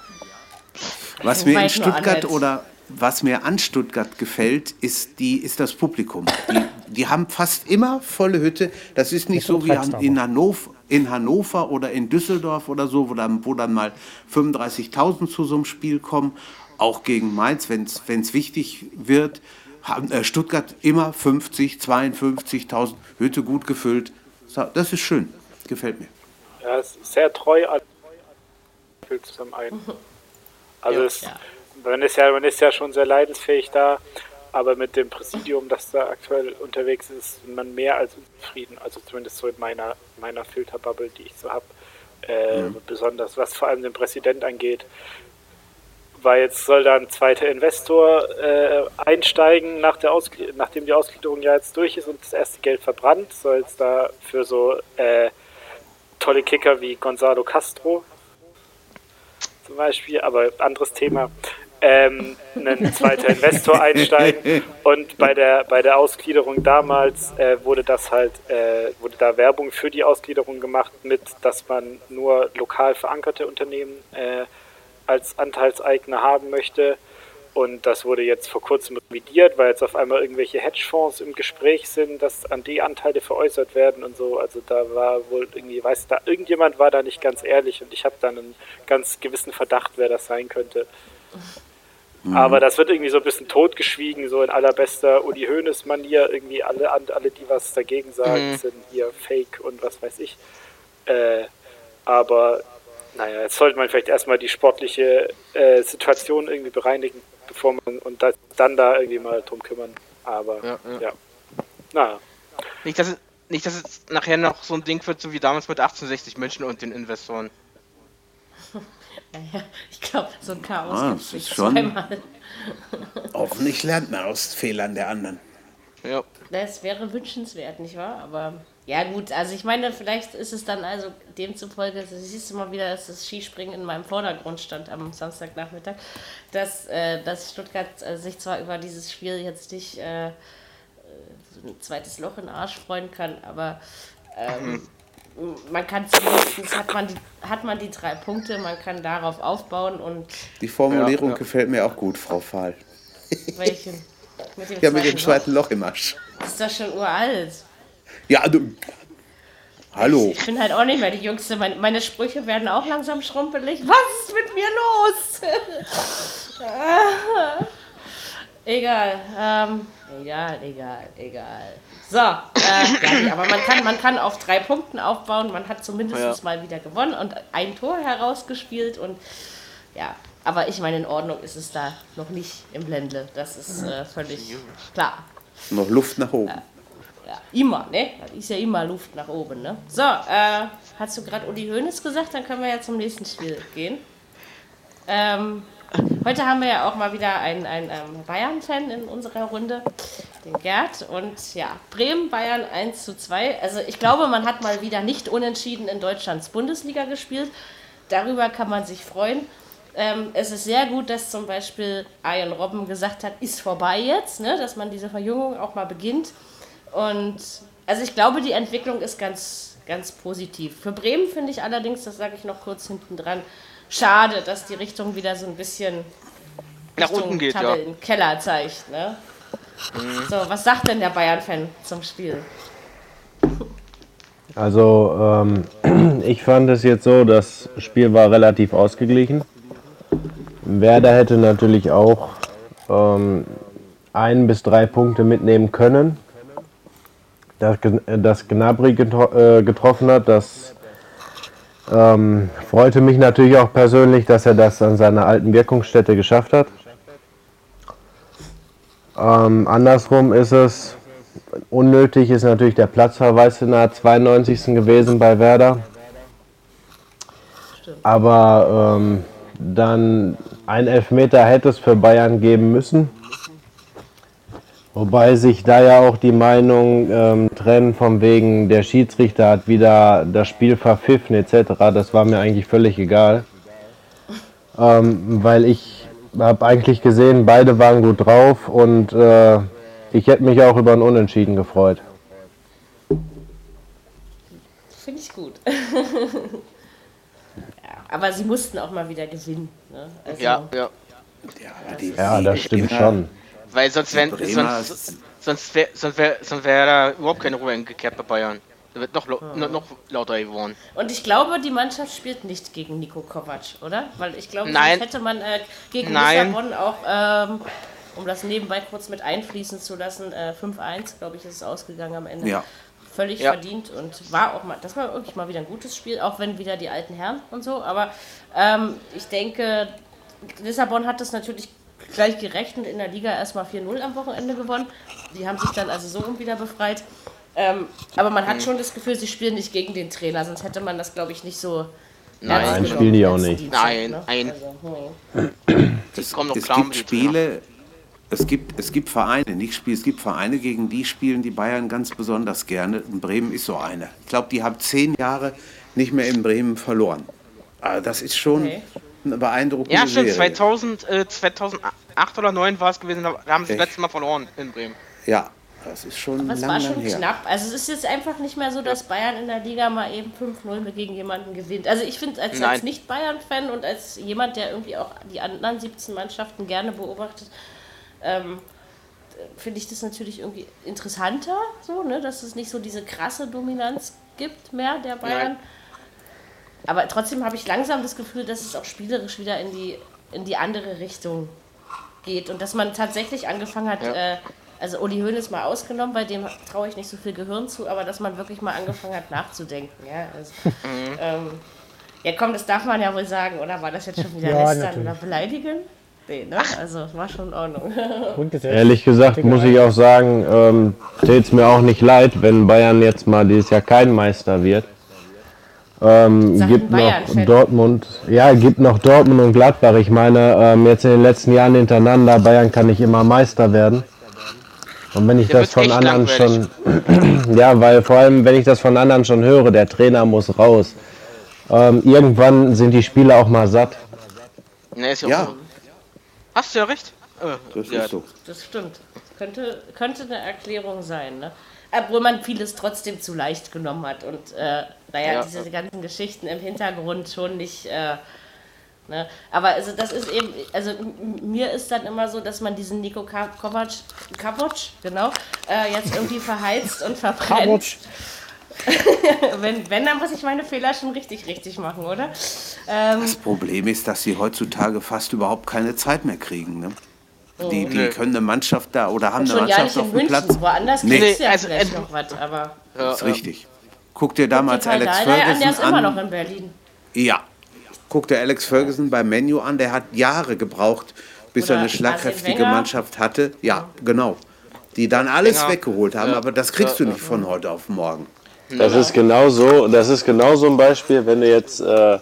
Was mir in Stuttgart oder was mir an Stuttgart gefällt, ist, die, ist das Publikum. Die, die haben fast immer volle Hütte. Das ist nicht so wie in Hannover, in Hannover oder in Düsseldorf oder so, wo dann, wo dann mal 35.000 zu so einem Spiel kommen. Auch gegen Mainz, wenn es wichtig wird, haben äh, Stuttgart immer 50, 52.000 Hütte gut gefüllt. Das ist schön, gefällt mir. Ja, ist sehr treu an zusammen ein. Also ja, es, ja man ist ja, man ist ja schon sehr leidensfähig da, aber mit dem Präsidium, das da aktuell unterwegs ist, ist man mehr als unzufrieden. Also zumindest so in meiner, meiner Filterbubble, die ich so habe. Äh, mhm. Besonders was vor allem den Präsident angeht. Weil jetzt soll da ein zweiter Investor äh, einsteigen, nach der nachdem die Ausgliederung ja jetzt durch ist und das erste Geld verbrannt, soll es da für so äh, tolle Kicker wie Gonzalo Castro zum Beispiel, aber anderes Thema, ähm, ein zweiter Investor einsteigen. Und bei der, bei der Ausgliederung damals äh, wurde das halt, äh, wurde da Werbung für die Ausgliederung gemacht, mit, dass man nur lokal verankerte Unternehmen äh, als Anteilseigner haben möchte. Und das wurde jetzt vor kurzem revidiert, weil jetzt auf einmal irgendwelche Hedgefonds im Gespräch sind, dass an die Anteile veräußert werden und so. Also da war wohl irgendwie, weiß da, irgendjemand war da nicht ganz ehrlich und ich habe dann einen ganz gewissen Verdacht, wer das sein könnte. Mhm. Aber das wird irgendwie so ein bisschen totgeschwiegen, so in allerbester Uli Hoeneß-Manier. Irgendwie alle, alle, die was dagegen sagen, mhm. sind hier Fake und was weiß ich. Äh, aber naja, jetzt sollte man vielleicht erstmal die sportliche äh, Situation irgendwie bereinigen, bevor man und da, dann da irgendwie mal drum kümmern. Aber ja, ja. ja. naja. Nicht dass, es, nicht, dass es nachher noch so ein Ding wird, so wie damals mit 1860 München und den Investoren. Naja, ich glaube, so ein Chaos ah, gibt es schon zweimal. Hoffentlich lernt man aus Fehlern der anderen. Ja. Das wäre wünschenswert, nicht wahr? Aber Ja, gut, also ich meine, vielleicht ist es dann also demzufolge, also siehst du mal wieder, dass das Skispringen in meinem Vordergrund stand am Samstagnachmittag, dass, äh, dass Stuttgart äh, sich zwar über dieses Spiel jetzt nicht äh, so ein zweites Loch in den Arsch freuen kann, aber ähm, <clears throat> man kann zumindest hat man, die, hat man die drei Punkte, man kann darauf aufbauen und. Die Formulierung ja, ja. gefällt mir auch gut, Frau Fahl. Welchen? Mit dem <laughs> ja, mit dem zweiten Loch im Arsch. Das ist doch schon uralt. Ja, du. Hallo. Ich, ich bin halt auch nicht mehr die Jüngste. Meine, meine Sprüche werden auch langsam schrumpelig. Was ist mit mir los? <laughs> egal. Ähm, egal, egal, egal. So, äh, ja, aber man kann, man kann auf drei Punkten aufbauen. Man hat zumindest ja. mal wieder gewonnen und ein Tor herausgespielt. Und ja, aber ich meine, in Ordnung ist es da noch nicht im Blende. Das ist äh, völlig klar. Noch Luft nach oben. Ja. Ja, immer, ne? Da ist ja immer Luft nach oben, ne? So, äh, hast du gerade Uli Hoeneß gesagt? Dann können wir ja zum nächsten Spiel gehen. Ähm, heute haben wir ja auch mal wieder einen, einen, einen Bayern-Fan in unserer Runde, den Gerd. Und ja, Bremen, Bayern 1 zu 2. Also ich glaube, man hat mal wieder nicht unentschieden in Deutschlands Bundesliga gespielt. Darüber kann man sich freuen. Ähm, es ist sehr gut, dass zum Beispiel Ian Robben gesagt hat, ist vorbei jetzt, ne? dass man diese Verjüngung auch mal beginnt. Und also ich glaube, die Entwicklung ist ganz, ganz positiv. Für Bremen finde ich allerdings, das sage ich noch kurz hinten dran, schade, dass die Richtung wieder so ein bisschen nach unten geht, ja. in Keller zeigt. Ne? Mhm. So, was sagt denn der Bayern-Fan zum Spiel? Also, ähm, <clears throat> ich fand es jetzt so, das Spiel war relativ ausgeglichen. Werder hätte natürlich auch ähm, ein bis drei Punkte mitnehmen können dass, dass Gnabry äh, getroffen hat. Das ähm, freute mich natürlich auch persönlich, dass er das an seiner alten Wirkungsstätte geschafft hat. Ähm, andersrum ist es, unnötig ist natürlich der Platzverweis in der 92. gewesen bei Werder. Aber ähm, dann ein Elfmeter hätte es für Bayern geben müssen. Wobei sich da ja auch die Meinung ähm, trennen, von wegen der Schiedsrichter hat wieder das Spiel verpfiffen etc. Das war mir eigentlich völlig egal. Ähm, weil ich habe eigentlich gesehen, beide waren gut drauf und äh, ich hätte mich auch über ein Unentschieden gefreut. Finde ich gut. <laughs> ja, aber sie mussten auch mal wieder gewinnen. Ne? Also, ja, ja. Ja, das stimmt schon. Weil sonst wären sonst, sonst wäre sonst wär, sonst wär da überhaupt keine Ruhe eingekehrt bei Bayern. Da wird noch, ja. noch lauter geworden. Und ich glaube, die Mannschaft spielt nicht gegen Nico Kovac, oder? Weil ich glaube, Nein. hätte man äh, gegen Nein. Lissabon auch, ähm, um das nebenbei kurz mit einfließen zu lassen, äh, 5-1, glaube ich, ist es ausgegangen am Ende. Ja. Völlig ja. verdient und war auch mal, das war wirklich mal wieder ein gutes Spiel, auch wenn wieder die alten Herren und so. Aber ähm, ich denke, Lissabon hat das natürlich gleich gerechnet in der Liga erstmal 4-0 am Wochenende gewonnen. Die haben sich dann also so wieder befreit. Ähm, aber man hat mhm. schon das Gefühl, sie spielen nicht gegen den Trainer, sonst hätte man das, glaube ich, nicht so. Nein, spielen die auch nicht. Nein, ne? nein. Also, hm. Es, kommen noch es gibt Spiele, es gibt, es gibt Vereine, nicht Spiele, es gibt Vereine, gegen die spielen die Bayern ganz besonders gerne. In Bremen ist so eine. Ich glaube, die haben zehn Jahre nicht mehr in Bremen verloren. Aber das ist schon, okay beeindruckende Ja, stimmt. 2000, äh, 2008 oder 2009 war es gewesen, da haben sie das letzte Mal verloren in Bremen. Ja, das ist schon Das war schon her. knapp. Also es ist jetzt einfach nicht mehr so, dass Bayern in der Liga mal eben 5-0 gegen jemanden gewinnt. Also ich finde als, als Nicht-Bayern-Fan und als jemand, der irgendwie auch die anderen 17 Mannschaften gerne beobachtet, ähm, finde ich das natürlich irgendwie interessanter, so, ne? dass es nicht so diese krasse Dominanz gibt mehr der Bayern. Nein. Aber trotzdem habe ich langsam das Gefühl, dass es auch spielerisch wieder in die, in die andere Richtung geht und dass man tatsächlich angefangen hat, ja. äh, also Uli Hoeneß mal ausgenommen, bei dem traue ich nicht so viel Gehirn zu, aber dass man wirklich mal angefangen hat nachzudenken. Ja, also, mhm. ähm, ja komm, das darf man ja wohl sagen, oder war das jetzt schon wieder ja, lästern oder beleidigen? Nee, ne? Also war schon in Ordnung. <laughs> Ehrlich gesagt muss ich auch sagen, ähm, täte es mir auch nicht leid, wenn Bayern jetzt mal dieses Jahr kein Meister wird. Ähm, gibt noch Dortmund, ja, gibt noch Dortmund und Gladbach. Ich meine, ähm, jetzt in den letzten Jahren hintereinander, Bayern kann nicht immer Meister werden. Und wenn ich der das von anderen schon, <clears throat> ja, weil vor allem, wenn ich das von anderen schon höre, der Trainer muss raus. Ähm, irgendwann sind die Spieler auch mal satt. Nee, ist ja, ja. Hast du ja recht. Äh, das ja, ist so. Das stimmt. Könnte, könnte eine Erklärung sein, ne? Obwohl man vieles trotzdem zu leicht genommen hat und äh, naja, ja. diese ganzen Geschichten im Hintergrund schon nicht. Äh, ne? Aber also das ist eben, also mir ist dann immer so, dass man diesen Nico Kovac, Kovac genau, äh, jetzt irgendwie verheizt und verbrennt. <laughs> wenn, wenn, dann muss ich meine Fehler schon richtig, richtig machen, oder? Ähm, das Problem ist, dass sie heutzutage fast überhaupt keine Zeit mehr kriegen. Ne? Die, die nee. können eine Mannschaft da oder haben eine Mannschaft auf dem Platz. Woanders nee. du ja also, vielleicht noch was, aber. Das ist richtig. Guck dir damals Guck Alex Ferguson an. Der ist immer noch in Berlin. Ja. Guck dir Alex Ferguson beim Menu an, der hat Jahre gebraucht, bis oder er eine schlagkräftige Mannschaft hatte. Ja, genau. Die dann alles Wenger. weggeholt haben, ja. aber das kriegst ja, du nicht von heute auf morgen. Das ist genau so, das ist genau so ein Beispiel, wenn du jetzt äh,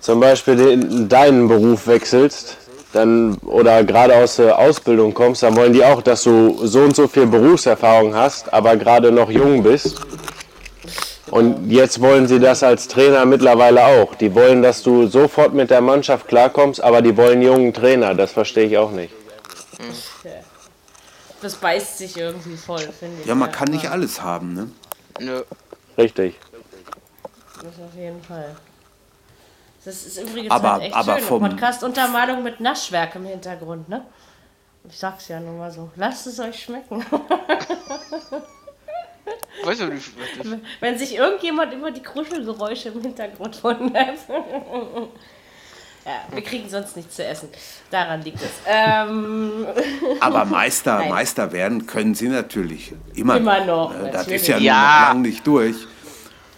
zum Beispiel den, deinen Beruf wechselst, dann oder gerade aus der Ausbildung kommst, dann wollen die auch, dass du so und so viel Berufserfahrung hast, aber gerade noch jung bist. Und jetzt wollen sie das als Trainer mittlerweile auch. Die wollen, dass du sofort mit der Mannschaft klarkommst, aber die wollen jungen Trainer. Das verstehe ich auch nicht. Das beißt sich irgendwie voll, finde ich. Ja, man kann nicht alles haben, ne? Nö. Richtig. Das auf jeden Fall. Das ist übrigens aber, halt echt aber schön. Podcast-Untermalung mit Naschwerk im Hintergrund, ne? Ich sag's ja nur mal so. Lasst es euch schmecken. <laughs> Weißt du nicht, Wenn sich irgendjemand über die Kruschelgeräusche im Hintergrund wundert. <laughs> ja, wir kriegen sonst nichts zu essen. Daran liegt es. Ähm <laughs> aber Meister, Meister werden können sie natürlich. Immer, immer noch. Äh, das ist ja, ja. noch lang nicht durch.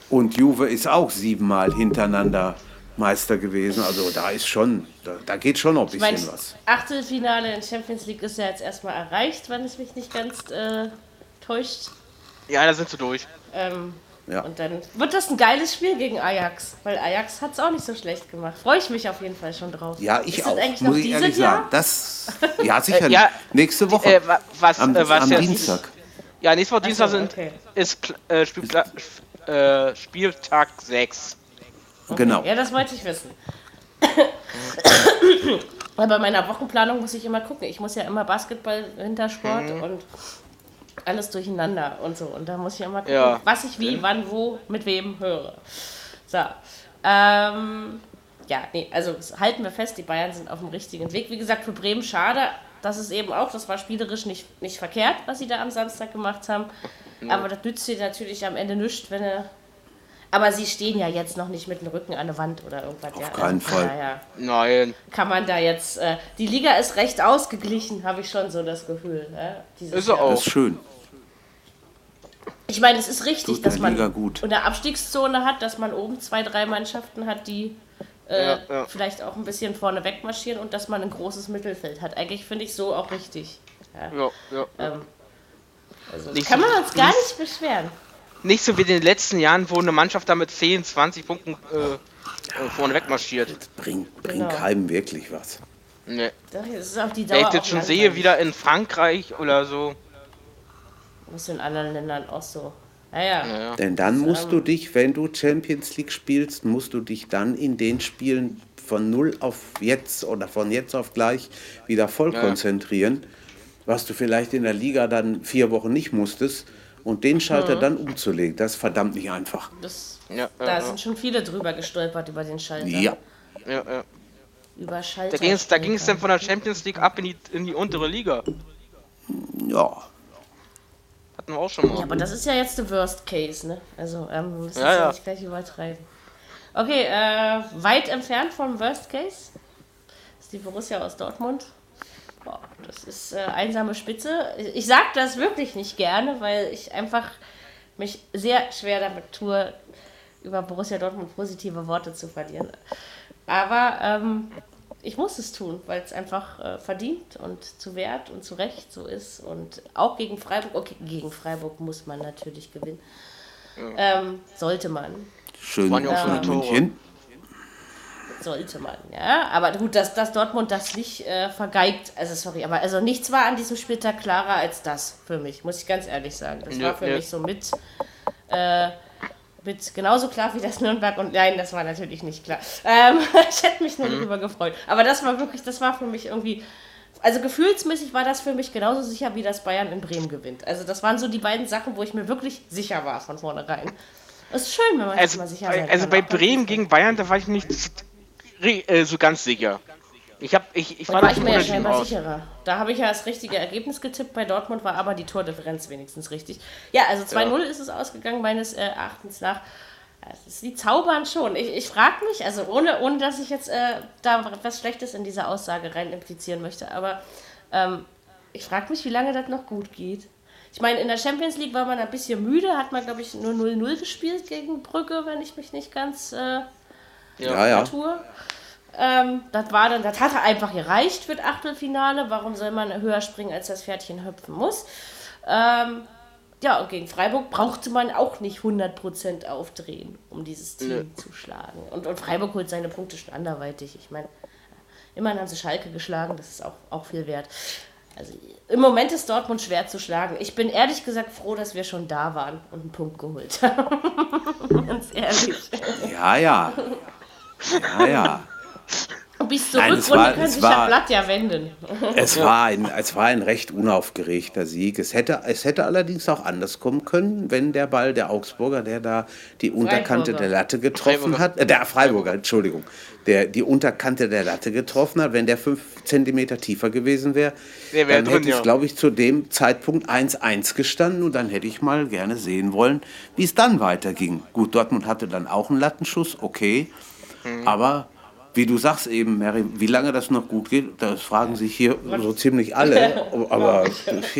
Und Juve ist auch siebenmal hintereinander Meister gewesen. Also da ist schon, da, da geht schon noch ein bisschen ich mein, was. Achtelfinale in Champions League ist ja jetzt erstmal erreicht, wenn es mich nicht ganz äh, täuscht. Ja, da sind sie durch. Ähm, ja. Und dann wird das ein geiles Spiel gegen Ajax, weil Ajax hat es auch nicht so schlecht gemacht. Freue ich mich auf jeden Fall schon drauf. Ja, ich ist auch. Eigentlich muss ich ehrlich Jahr? sagen. Das, ja, sicher. ja, nächste Woche. Äh, was, am, äh, was am Dienstag. Ja, nächste Woche Dienstag so, okay. ist äh, Spiel, äh, Spieltag 6. Okay. Genau. Ja, das wollte ich wissen. <coughs> Weil bei meiner Wochenplanung muss ich immer gucken. Ich muss ja immer Basketball, Wintersport mhm. und alles durcheinander und so. Und da muss ich immer gucken, ja. was ich wie, wann, wo, mit wem höre. So. Ähm, ja, nee, also halten wir fest, die Bayern sind auf dem richtigen Weg. Wie gesagt, für Bremen schade. Das ist eben auch, das war spielerisch nicht, nicht verkehrt, was sie da am Samstag gemacht haben. Aber das nützt sie natürlich am Ende nichts, wenn er aber sie stehen ja jetzt noch nicht mit dem Rücken an der Wand oder irgendwas. Auf ja. keinen also, Fall. Daher Nein. Kann man da jetzt. Äh, die Liga ist recht ausgeglichen, habe ich schon so das Gefühl. Äh, ist Jahr. auch. Das ist schön. Ich meine, es ist richtig, dass man eine Abstiegszone hat, dass man oben zwei, drei Mannschaften hat, die äh, ja, ja. vielleicht auch ein bisschen vorne wegmarschieren und dass man ein großes Mittelfeld hat. Eigentlich finde ich so auch richtig. Ja, ja. Ähm, also kann man uns gar nicht beschweren nicht so wie in den letzten Jahren, wo eine Mannschaft da mit 10, 20 Punkten äh, vorne wegmarschiert. Bringt bring genau. keinem wirklich was. Nee. Das ist auf die Dauer Wenn ich das schon sehe, wieder in Frankreich oder so. Das ist in anderen Ländern auch so. Naja. Ja. Denn dann musst du dich, wenn du Champions League spielst, musst du dich dann in den Spielen von null auf jetzt oder von jetzt auf gleich wieder voll ja. konzentrieren, was du vielleicht in der Liga dann vier Wochen nicht musstest und den Schalter mhm. dann umzulegen, das ist verdammt nicht einfach. Das, ja, da ja, sind schon viele drüber gestolpert über den Schalter. Ja. ja, ja. Über Schalter. Da ging es dann von der Champions League ab in die, in die untere Liga. Ja. Hatten wir auch schon mal. Ja, aber das ist ja jetzt der Worst Case, ne? Also, ähm, wir müssen ja, ja. nicht gleich übertreiben. Okay, äh, weit entfernt vom Worst Case ist die Borussia aus Dortmund. Boah, das ist äh, einsame Spitze. Ich sage das wirklich nicht gerne, weil ich einfach mich sehr schwer damit tue, über Borussia Dortmund positive Worte zu verlieren. Aber ähm, ich muss es tun, weil es einfach äh, verdient und zu Wert und zu Recht so ist. Und auch gegen Freiburg, okay, gegen Freiburg muss man natürlich gewinnen. Ja. Ähm, sollte man. Schön, waren ja auch ähm, München. Sollte man, ja. Aber gut, dass, dass Dortmund das nicht äh, vergeigt, also sorry, aber also nichts war an diesem Spieltag klarer als das für mich, muss ich ganz ehrlich sagen. Das ja, war für ja. mich so mit, äh, mit genauso klar wie das Nürnberg und nein, das war natürlich nicht klar. Ähm, <laughs> ich hätte mich nur mhm. darüber gefreut. Aber das war wirklich, das war für mich irgendwie also gefühlsmäßig war das für mich genauso sicher, wie das Bayern in Bremen gewinnt. Also das waren so die beiden Sachen, wo ich mir wirklich sicher war von vornherein. Es ist schön, wenn man also, sich mal sicher sein Also bei Bremen gegen Bayern, da war ich nicht äh, so ganz sicher. Ich, hab, ich, ich war, war ich mir ja scheinbar sicherer. Da habe ich ja das richtige Ergebnis getippt. Bei Dortmund war aber die Tordifferenz wenigstens richtig. Ja, also 2-0 ja. ist es ausgegangen, meines äh, Erachtens nach. Sie zaubern schon. Ich, ich frage mich, also ohne, ohne dass ich jetzt äh, da was Schlechtes in diese Aussage rein implizieren möchte, aber ähm, ich frage mich, wie lange das noch gut geht. Ich meine, in der Champions League war man ein bisschen müde, hat man, glaube ich, nur 0-0 gespielt gegen Brügge, wenn ich mich nicht ganz äh, ja, ja. tue. Ähm, das war dann, das hatte einfach gereicht für das Achtelfinale. Warum soll man höher springen, als das Pferdchen hüpfen muss? Ähm, ja, und gegen Freiburg brauchte man auch nicht 100% aufdrehen, um dieses Team Nö. zu schlagen. Und, und Freiburg holt seine Punkte schon anderweitig. Ich meine, immerhin haben sie Schalke geschlagen, das ist auch, auch viel wert. Also im Moment ist Dortmund schwer zu schlagen. Ich bin ehrlich gesagt froh, dass wir schon da waren und einen Punkt geholt haben. <laughs> Ganz ehrlich. Ja, ja. Ja, ja. Bis zur Nein, Rückrunde war, kann sich war, das Blatt ja wenden. <laughs> Es war, ein, es war ein recht unaufgeregter Sieg. Es hätte, es hätte allerdings auch anders kommen können, wenn der Ball der Augsburger, der da die Unterkante der Latte getroffen Freiburger. hat, äh, der Freiburger, Entschuldigung, der die Unterkante der Latte getroffen hat, wenn der fünf Zentimeter tiefer gewesen wäre, wär dann drin, hätte ja. glaube ich, zu dem Zeitpunkt 1-1 gestanden und dann hätte ich mal gerne sehen wollen, wie es dann weiterging. Gut, Dortmund hatte dann auch einen Lattenschuss, okay, mhm. aber wie du sagst eben, Mary, wie lange das noch gut geht, das fragen sich hier so ziemlich alle. <laughs> Aber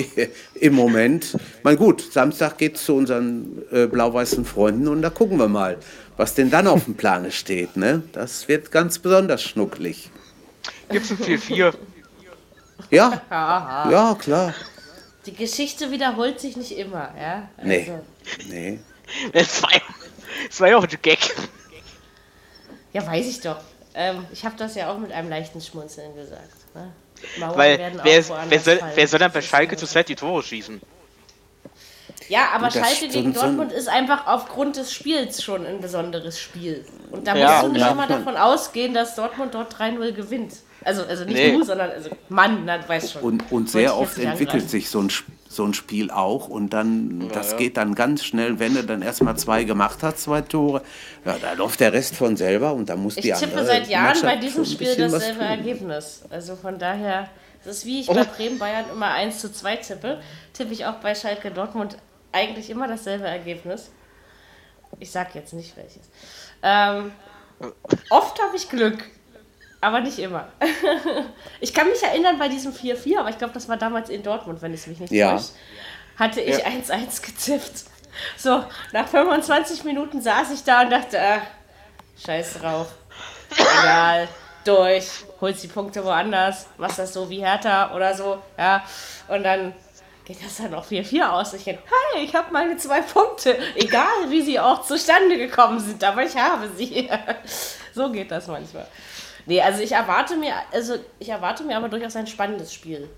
<laughs> im Moment, mein gut, Samstag geht es zu unseren äh, blau-weißen Freunden und da gucken wir mal, was denn dann auf dem Plane steht. Ne? Das wird ganz besonders schnucklig. Gibt es ein 4-4? Ja, <laughs> ja, klar. Die Geschichte wiederholt sich nicht immer, ja? Also. Nee, nee. Das war, das war ja auch ein Gag. Ja, weiß ich doch. Ähm, ich habe das ja auch mit einem leichten Schmunzeln gesagt. Ne? Weil wer, wer, soll, wer soll dann bei Schalke zu Zeit die Tore schießen? Ja, aber Schalke gegen Dortmund ist einfach aufgrund des Spiels schon ein besonderes Spiel. Und da ja, musst du nicht ja. immer davon ausgehen, dass Dortmund dort 3-0 gewinnt. Also, also nicht nee. du, sondern also Mann, das weiß schon. Und, und sehr oft entwickelt sich so ein Spiel so ein Spiel auch. Und dann, ja, das ja. geht dann ganz schnell, wenn er dann erstmal zwei gemacht hat, zwei Tore, ja, da läuft der Rest von selber und da muss ich die andere. Ich tippe seit Jahren bei diesem Spiel dasselbe Ergebnis. Also von daher, das ist wie ich oh. bei Bremen Bayern immer 1 zu 2 tippe, tippe ich auch bei Schalke Dortmund eigentlich immer dasselbe Ergebnis. Ich sag jetzt nicht welches. Ähm, oft habe ich Glück aber nicht immer. <laughs> ich kann mich erinnern bei diesem 4-4, aber ich glaube, das war damals in Dortmund, wenn es mich nicht ja. täuscht. Hatte ich 1-1 ja. gezippt. So, nach 25 Minuten saß ich da und dachte, ach, scheiß drauf. Egal, durch, holst die Punkte woanders, machst das so wie Hertha oder so, ja. Und dann geht das dann auch 4-4 aus. Ich denke, hey, ich habe meine zwei Punkte, egal wie sie auch zustande gekommen sind, aber ich habe sie. <laughs> so geht das manchmal. Nee, also ich erwarte mir, also ich erwarte mir aber durchaus ein spannendes Spiel.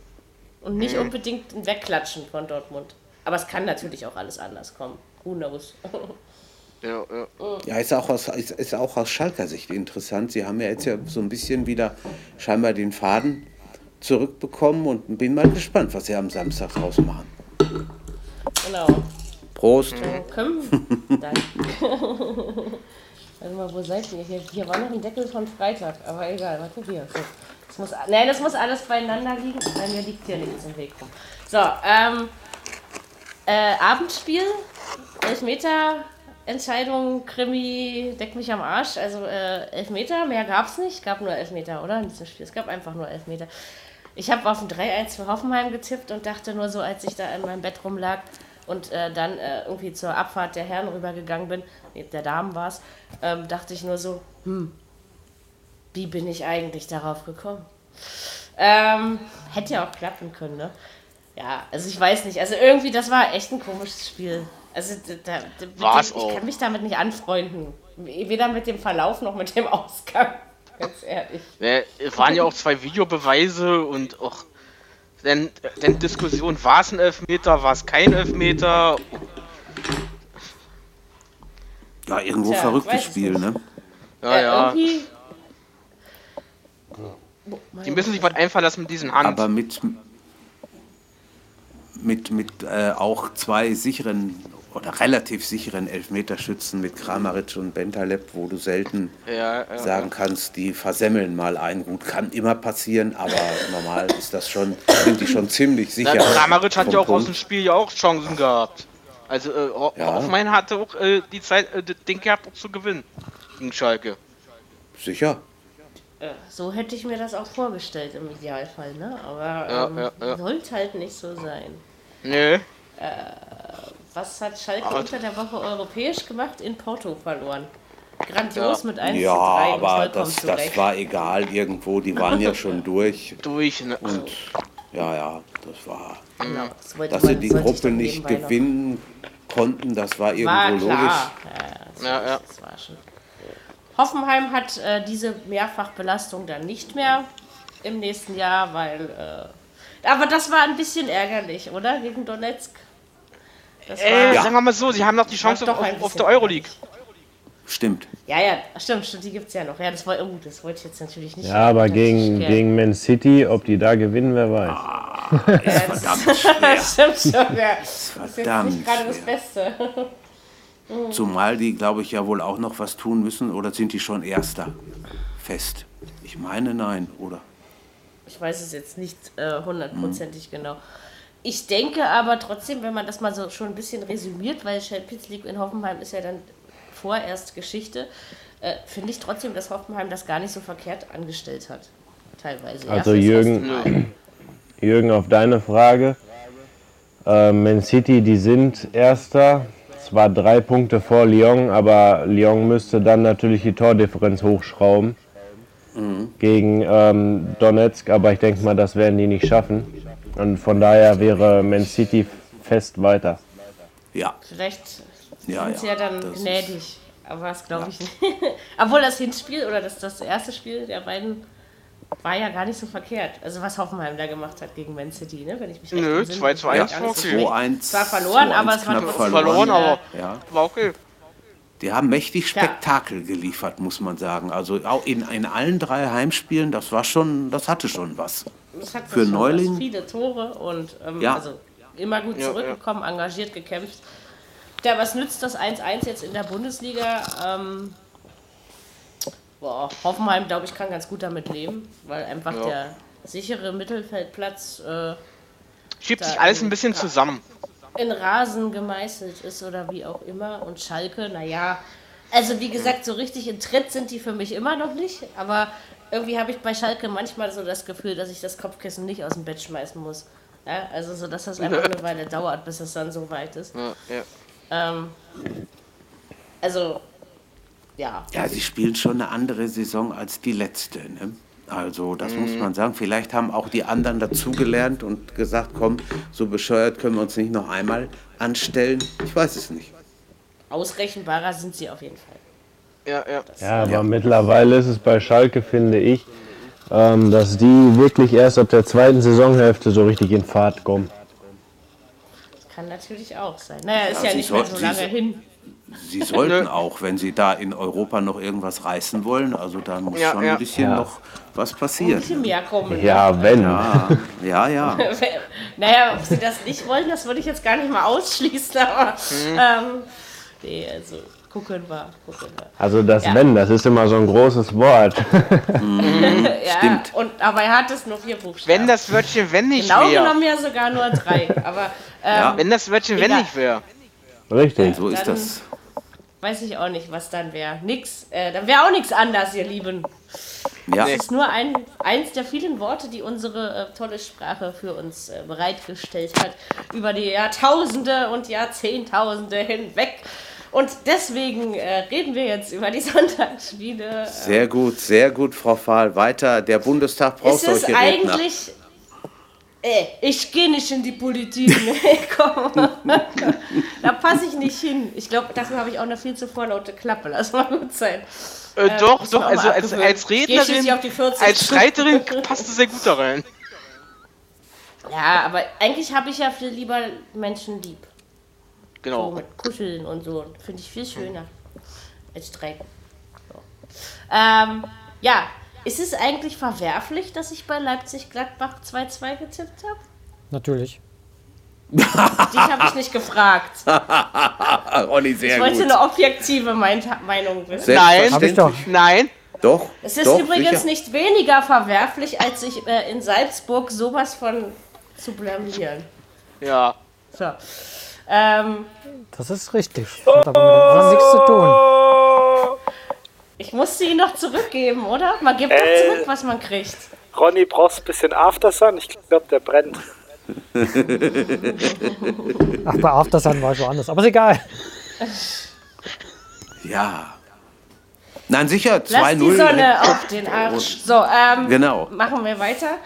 Und nicht mhm. unbedingt ein Wegklatschen von Dortmund. Aber es kann natürlich auch alles anders kommen. Who knows? <laughs> Ja, ja. ja ist, auch aus, ist, ist auch aus Schalker Sicht interessant. Sie haben ja jetzt ja so ein bisschen wieder scheinbar den Faden zurückbekommen und bin mal gespannt, was sie am Samstag draus machen. Genau. Prost. Mhm. <laughs> Danke. <laughs> Warte mal, wo seid ihr? Hier, hier war noch ein Deckel von Freitag, aber egal, warte hier. So. Das muss, nein, das muss alles beieinander liegen. Nein, mir liegt hier nichts im Weg rum. So, ähm, äh, Abendspiel, Elfmeter, Entscheidung, Krimi, deck mich am Arsch. Also äh, Elfmeter, mehr gab es nicht. Gab nur Elfmeter, oder? In diesem Spiel. Es gab einfach nur Elfmeter. Ich habe auf ein 3-1 für Hoffenheim getippt und dachte nur so, als ich da in meinem Bett rumlag, und äh, dann äh, irgendwie zur Abfahrt der Herren rübergegangen bin, der Damen war es, ähm, dachte ich nur so, hm, wie bin ich eigentlich darauf gekommen? Ähm, hätte ja auch klappen können, ne? Ja, also ich weiß nicht. Also irgendwie, das war echt ein komisches Spiel. Also da, da, dem, ich kann mich damit nicht anfreunden. Weder mit dem Verlauf noch mit dem <laughs> Ausgang. Ganz ehrlich. Es waren ja auch zwei Videobeweise und auch denn, denn Diskussion, war es ein Elfmeter, war es kein Elfmeter? Ja, irgendwo Tja, verrücktes Spiel, ne? Ja, ja. Die müssen sich was einfallen lassen mit diesen Hand. Aber mit, mit, mit äh, auch zwei sicheren oder relativ sicheren Elfmeterschützen mit Kramaric und Bentaleb, wo du selten ja, ja, sagen kannst, die versemmeln mal einen. Gut, kann immer passieren, aber <laughs> normal ist das schon, sind die schon ziemlich sicher. Na, Kramaric hat ja auch Punkt. aus dem Spiel ja auch Chancen gehabt. Also äh, ja. Hoffmann hatte auch äh, die Zeit, äh, den gehabt, auch zu gewinnen gegen Schalke. Sicher. Äh, so hätte ich mir das auch vorgestellt im Idealfall, ne? Aber ähm, ja, ja, sollte halt nicht so sein. Nö. Äh, was hat Schalke aber unter der Woche europäisch gemacht? In Porto verloren. Grandios ja. mit 1 ja, zu 3 aber das, das war egal irgendwo, die waren ja schon <laughs> durch. durch, ne? Und ja, ja, das war. Genau, das dass sie die Gruppe nicht gewinnen noch. konnten, das war irgendwo war logisch. Ja, ja, ja. Das war schon. Hoffenheim hat äh, diese Mehrfachbelastung dann nicht mehr im nächsten Jahr, weil. Äh, aber das war ein bisschen ärgerlich, oder? Gegen Donetsk. Äh, ja. Sagen wir mal so, sie haben noch die Chance auf, auf der Euroleague. Stimmt. Ja, ja, stimmt, stimmt, die gibt es ja noch. Ja, das, war, oh, das wollte ich jetzt natürlich nicht. Ja, aber gegen, gegen Man City, ob die da gewinnen, wer weiß. Ah, <laughs> ist verdammt <laughs> schwer. stimmt schon, ja. Das ist verdammt ist nicht gerade das Beste. <laughs> Zumal die, glaube ich, ja wohl auch noch was tun müssen, oder sind die schon Erster fest? Ich meine, nein, oder? Ich weiß es jetzt nicht äh, hundertprozentig äh, hm. genau. Ich denke aber trotzdem, wenn man das mal so schon ein bisschen resümiert, weil Champions League in Hoffenheim ist ja dann vorerst Geschichte, äh, finde ich trotzdem, dass Hoffenheim das gar nicht so verkehrt angestellt hat. Teilweise. Also ja, Jürgen, Jürgen, auf deine Frage. Äh, Man City, die sind Erster, zwar drei Punkte vor Lyon, aber Lyon müsste dann natürlich die Tordifferenz hochschrauben mhm. gegen ähm, Donetsk, aber ich denke mal, das werden die nicht schaffen. Und von daher wäre Man City fest weiter. Ja. Vielleicht ja, sie ja, ja dann gnädig. Aber das glaube ich nicht. <laughs> Obwohl das Hinspiel oder das, das erste Spiel der beiden war ja gar nicht so verkehrt. Also was Hoffenheim da gemacht hat gegen Man City, ne? wenn ich mich Nö, 2 zu 1 war okay. 2-1. Zwar verloren, aber es war trotzdem verloren, aber ja. war okay. Die haben mächtig Spektakel ja. geliefert, muss man sagen. Also auch in, in allen drei Heimspielen, das war schon, das hatte schon was für Neuling. Viele Tore und ähm, ja. also immer gut zurückgekommen, ja, ja. engagiert gekämpft. Ja, was nützt das 1-1 jetzt in der Bundesliga? Ähm, boah, Hoffenheim, glaube ich, kann ganz gut damit leben, weil einfach der sichere Mittelfeldplatz äh, schiebt sich alles ein bisschen zusammen. In Rasen gemeißelt ist oder wie auch immer. Und Schalke, naja, also wie gesagt, so richtig in Tritt sind die für mich immer noch nicht, aber irgendwie habe ich bei Schalke manchmal so das Gefühl, dass ich das Kopfkissen nicht aus dem Bett schmeißen muss. Ja, also so, dass das einfach <laughs> eine Weile dauert, bis es dann so weit ist. Ja, ja. Ähm, also, ja. Ja, sie spielen schon eine andere Saison als die letzte. Ne? Also das mhm. muss man sagen. Vielleicht haben auch die anderen dazugelernt und gesagt, komm, so bescheuert können wir uns nicht noch einmal anstellen. Ich weiß es nicht. Ausrechenbarer sind sie auf jeden Fall. Ja, ja. Ja, aber ja. mittlerweile ist es bei Schalke, finde ich, ähm, dass die wirklich erst ab der zweiten Saisonhälfte so richtig in Fahrt kommen. Kann natürlich auch sein. Naja, ist ja, ja nicht mehr so lange hin. Sie sollten <laughs> auch, wenn Sie da in Europa noch irgendwas reißen wollen, also da muss ja, schon ein bisschen noch was passieren. Ein bisschen mehr kommen. Ja, wenn. Ja, ja. ja. <laughs> naja, ob Sie das nicht wollen, das würde ich jetzt gar nicht mal ausschließen, aber mhm. ähm, nee, also gucken wir, gucken wir. Also das ja. Wenn, das ist immer so ein großes Wort. mhm, <laughs> ja, Stimmt. Und, aber er hat es nur vier Buchstaben. Wenn das Wörtchen wenn nicht wäre. Genau genommen ja sogar nur drei. <laughs> Aber, ähm, ja. Wenn das Wörtchen wenn nicht wäre. Richtig. So ist das. Weiß ich auch nicht, was dann wäre. Nix. Äh, dann wäre auch nichts anders, ihr Lieben. Ja. Das ist nur ein, eins der vielen Worte, die unsere äh, tolle Sprache für uns äh, bereitgestellt hat. Über die Jahrtausende und Jahrzehntausende hinweg. Und deswegen äh, reden wir jetzt über die <laughs> Sonntagsspiele. Sehr gut, sehr gut, Frau Fahl. Weiter, der Bundestag braucht solche Redner. Eigentlich, Ey, ich gehe nicht in die Politik. Nee, <laughs> komm. <laughs> da passe ich nicht hin. Ich glaube, dafür habe ich auch eine viel zu vorlaute Klappe. Lass mal gut sein. Äh, äh doch, doch, also als, als Rednerin, als Streiterin passt es sehr gut da rein. Ja, aber eigentlich habe ich ja viel lieber Menschen lieb. Genau. So mit Kuscheln und so. Finde ich viel schöner als Streiten. So. Ähm, ja, ist es eigentlich verwerflich, dass ich bei Leipzig-Gladbach 2-2 getippt habe? Natürlich. Dich habe ich nicht gefragt. <laughs> Olli, sehr ich wollte gut. eine objektive Meinung wissen. Nein, ich doch. nein. Doch. Es ist doch, übrigens sicher. nicht weniger verwerflich, als sich äh, in Salzburg sowas von zu blamieren. Ja. So. Ähm, das ist richtig. Hat aber mit nichts zu tun. Ich musste ihn noch zurückgeben, oder? Man gibt äh, doch zurück, was man kriegt. Ronny, brauchst ein bisschen Aftersun? Ich glaube, der brennt. Ach, bei Aftersun war ich woanders. Aber ist egal. Ja. Nein, sicher, 2-0. Lass die Sonne auf den Arsch. So, ähm, genau. machen wir weiter.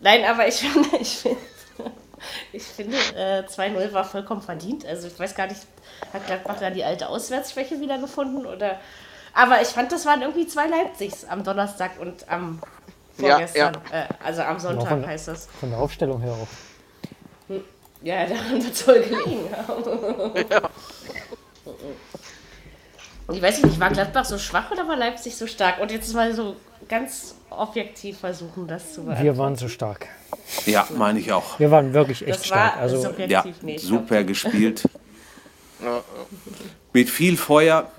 Nein, aber ich finde, ich finde, ich finde äh, 2-0 war vollkommen verdient. Also ich weiß gar nicht, hat Gladbach da die alte Auswärtsschwäche wieder gefunden oder aber ich fand, das waren irgendwie zwei Leipzigs am Donnerstag und am vorgestern. Ja, ja. Äh, also am Sonntag von, heißt das. Von der Aufstellung her auch. Hm. Ja, <laughs> daran wird es wohl gelegen. <laughs> ja. <laughs> Ich weiß nicht, war Gladbach so schwach oder war Leipzig so stark? Und jetzt mal so ganz objektiv versuchen, das zu beantworten. Wir waren so stark. Ja, meine ich auch. Wir waren wirklich echt das stark. War also ja, nicht, super gespielt. Mit viel Feuer.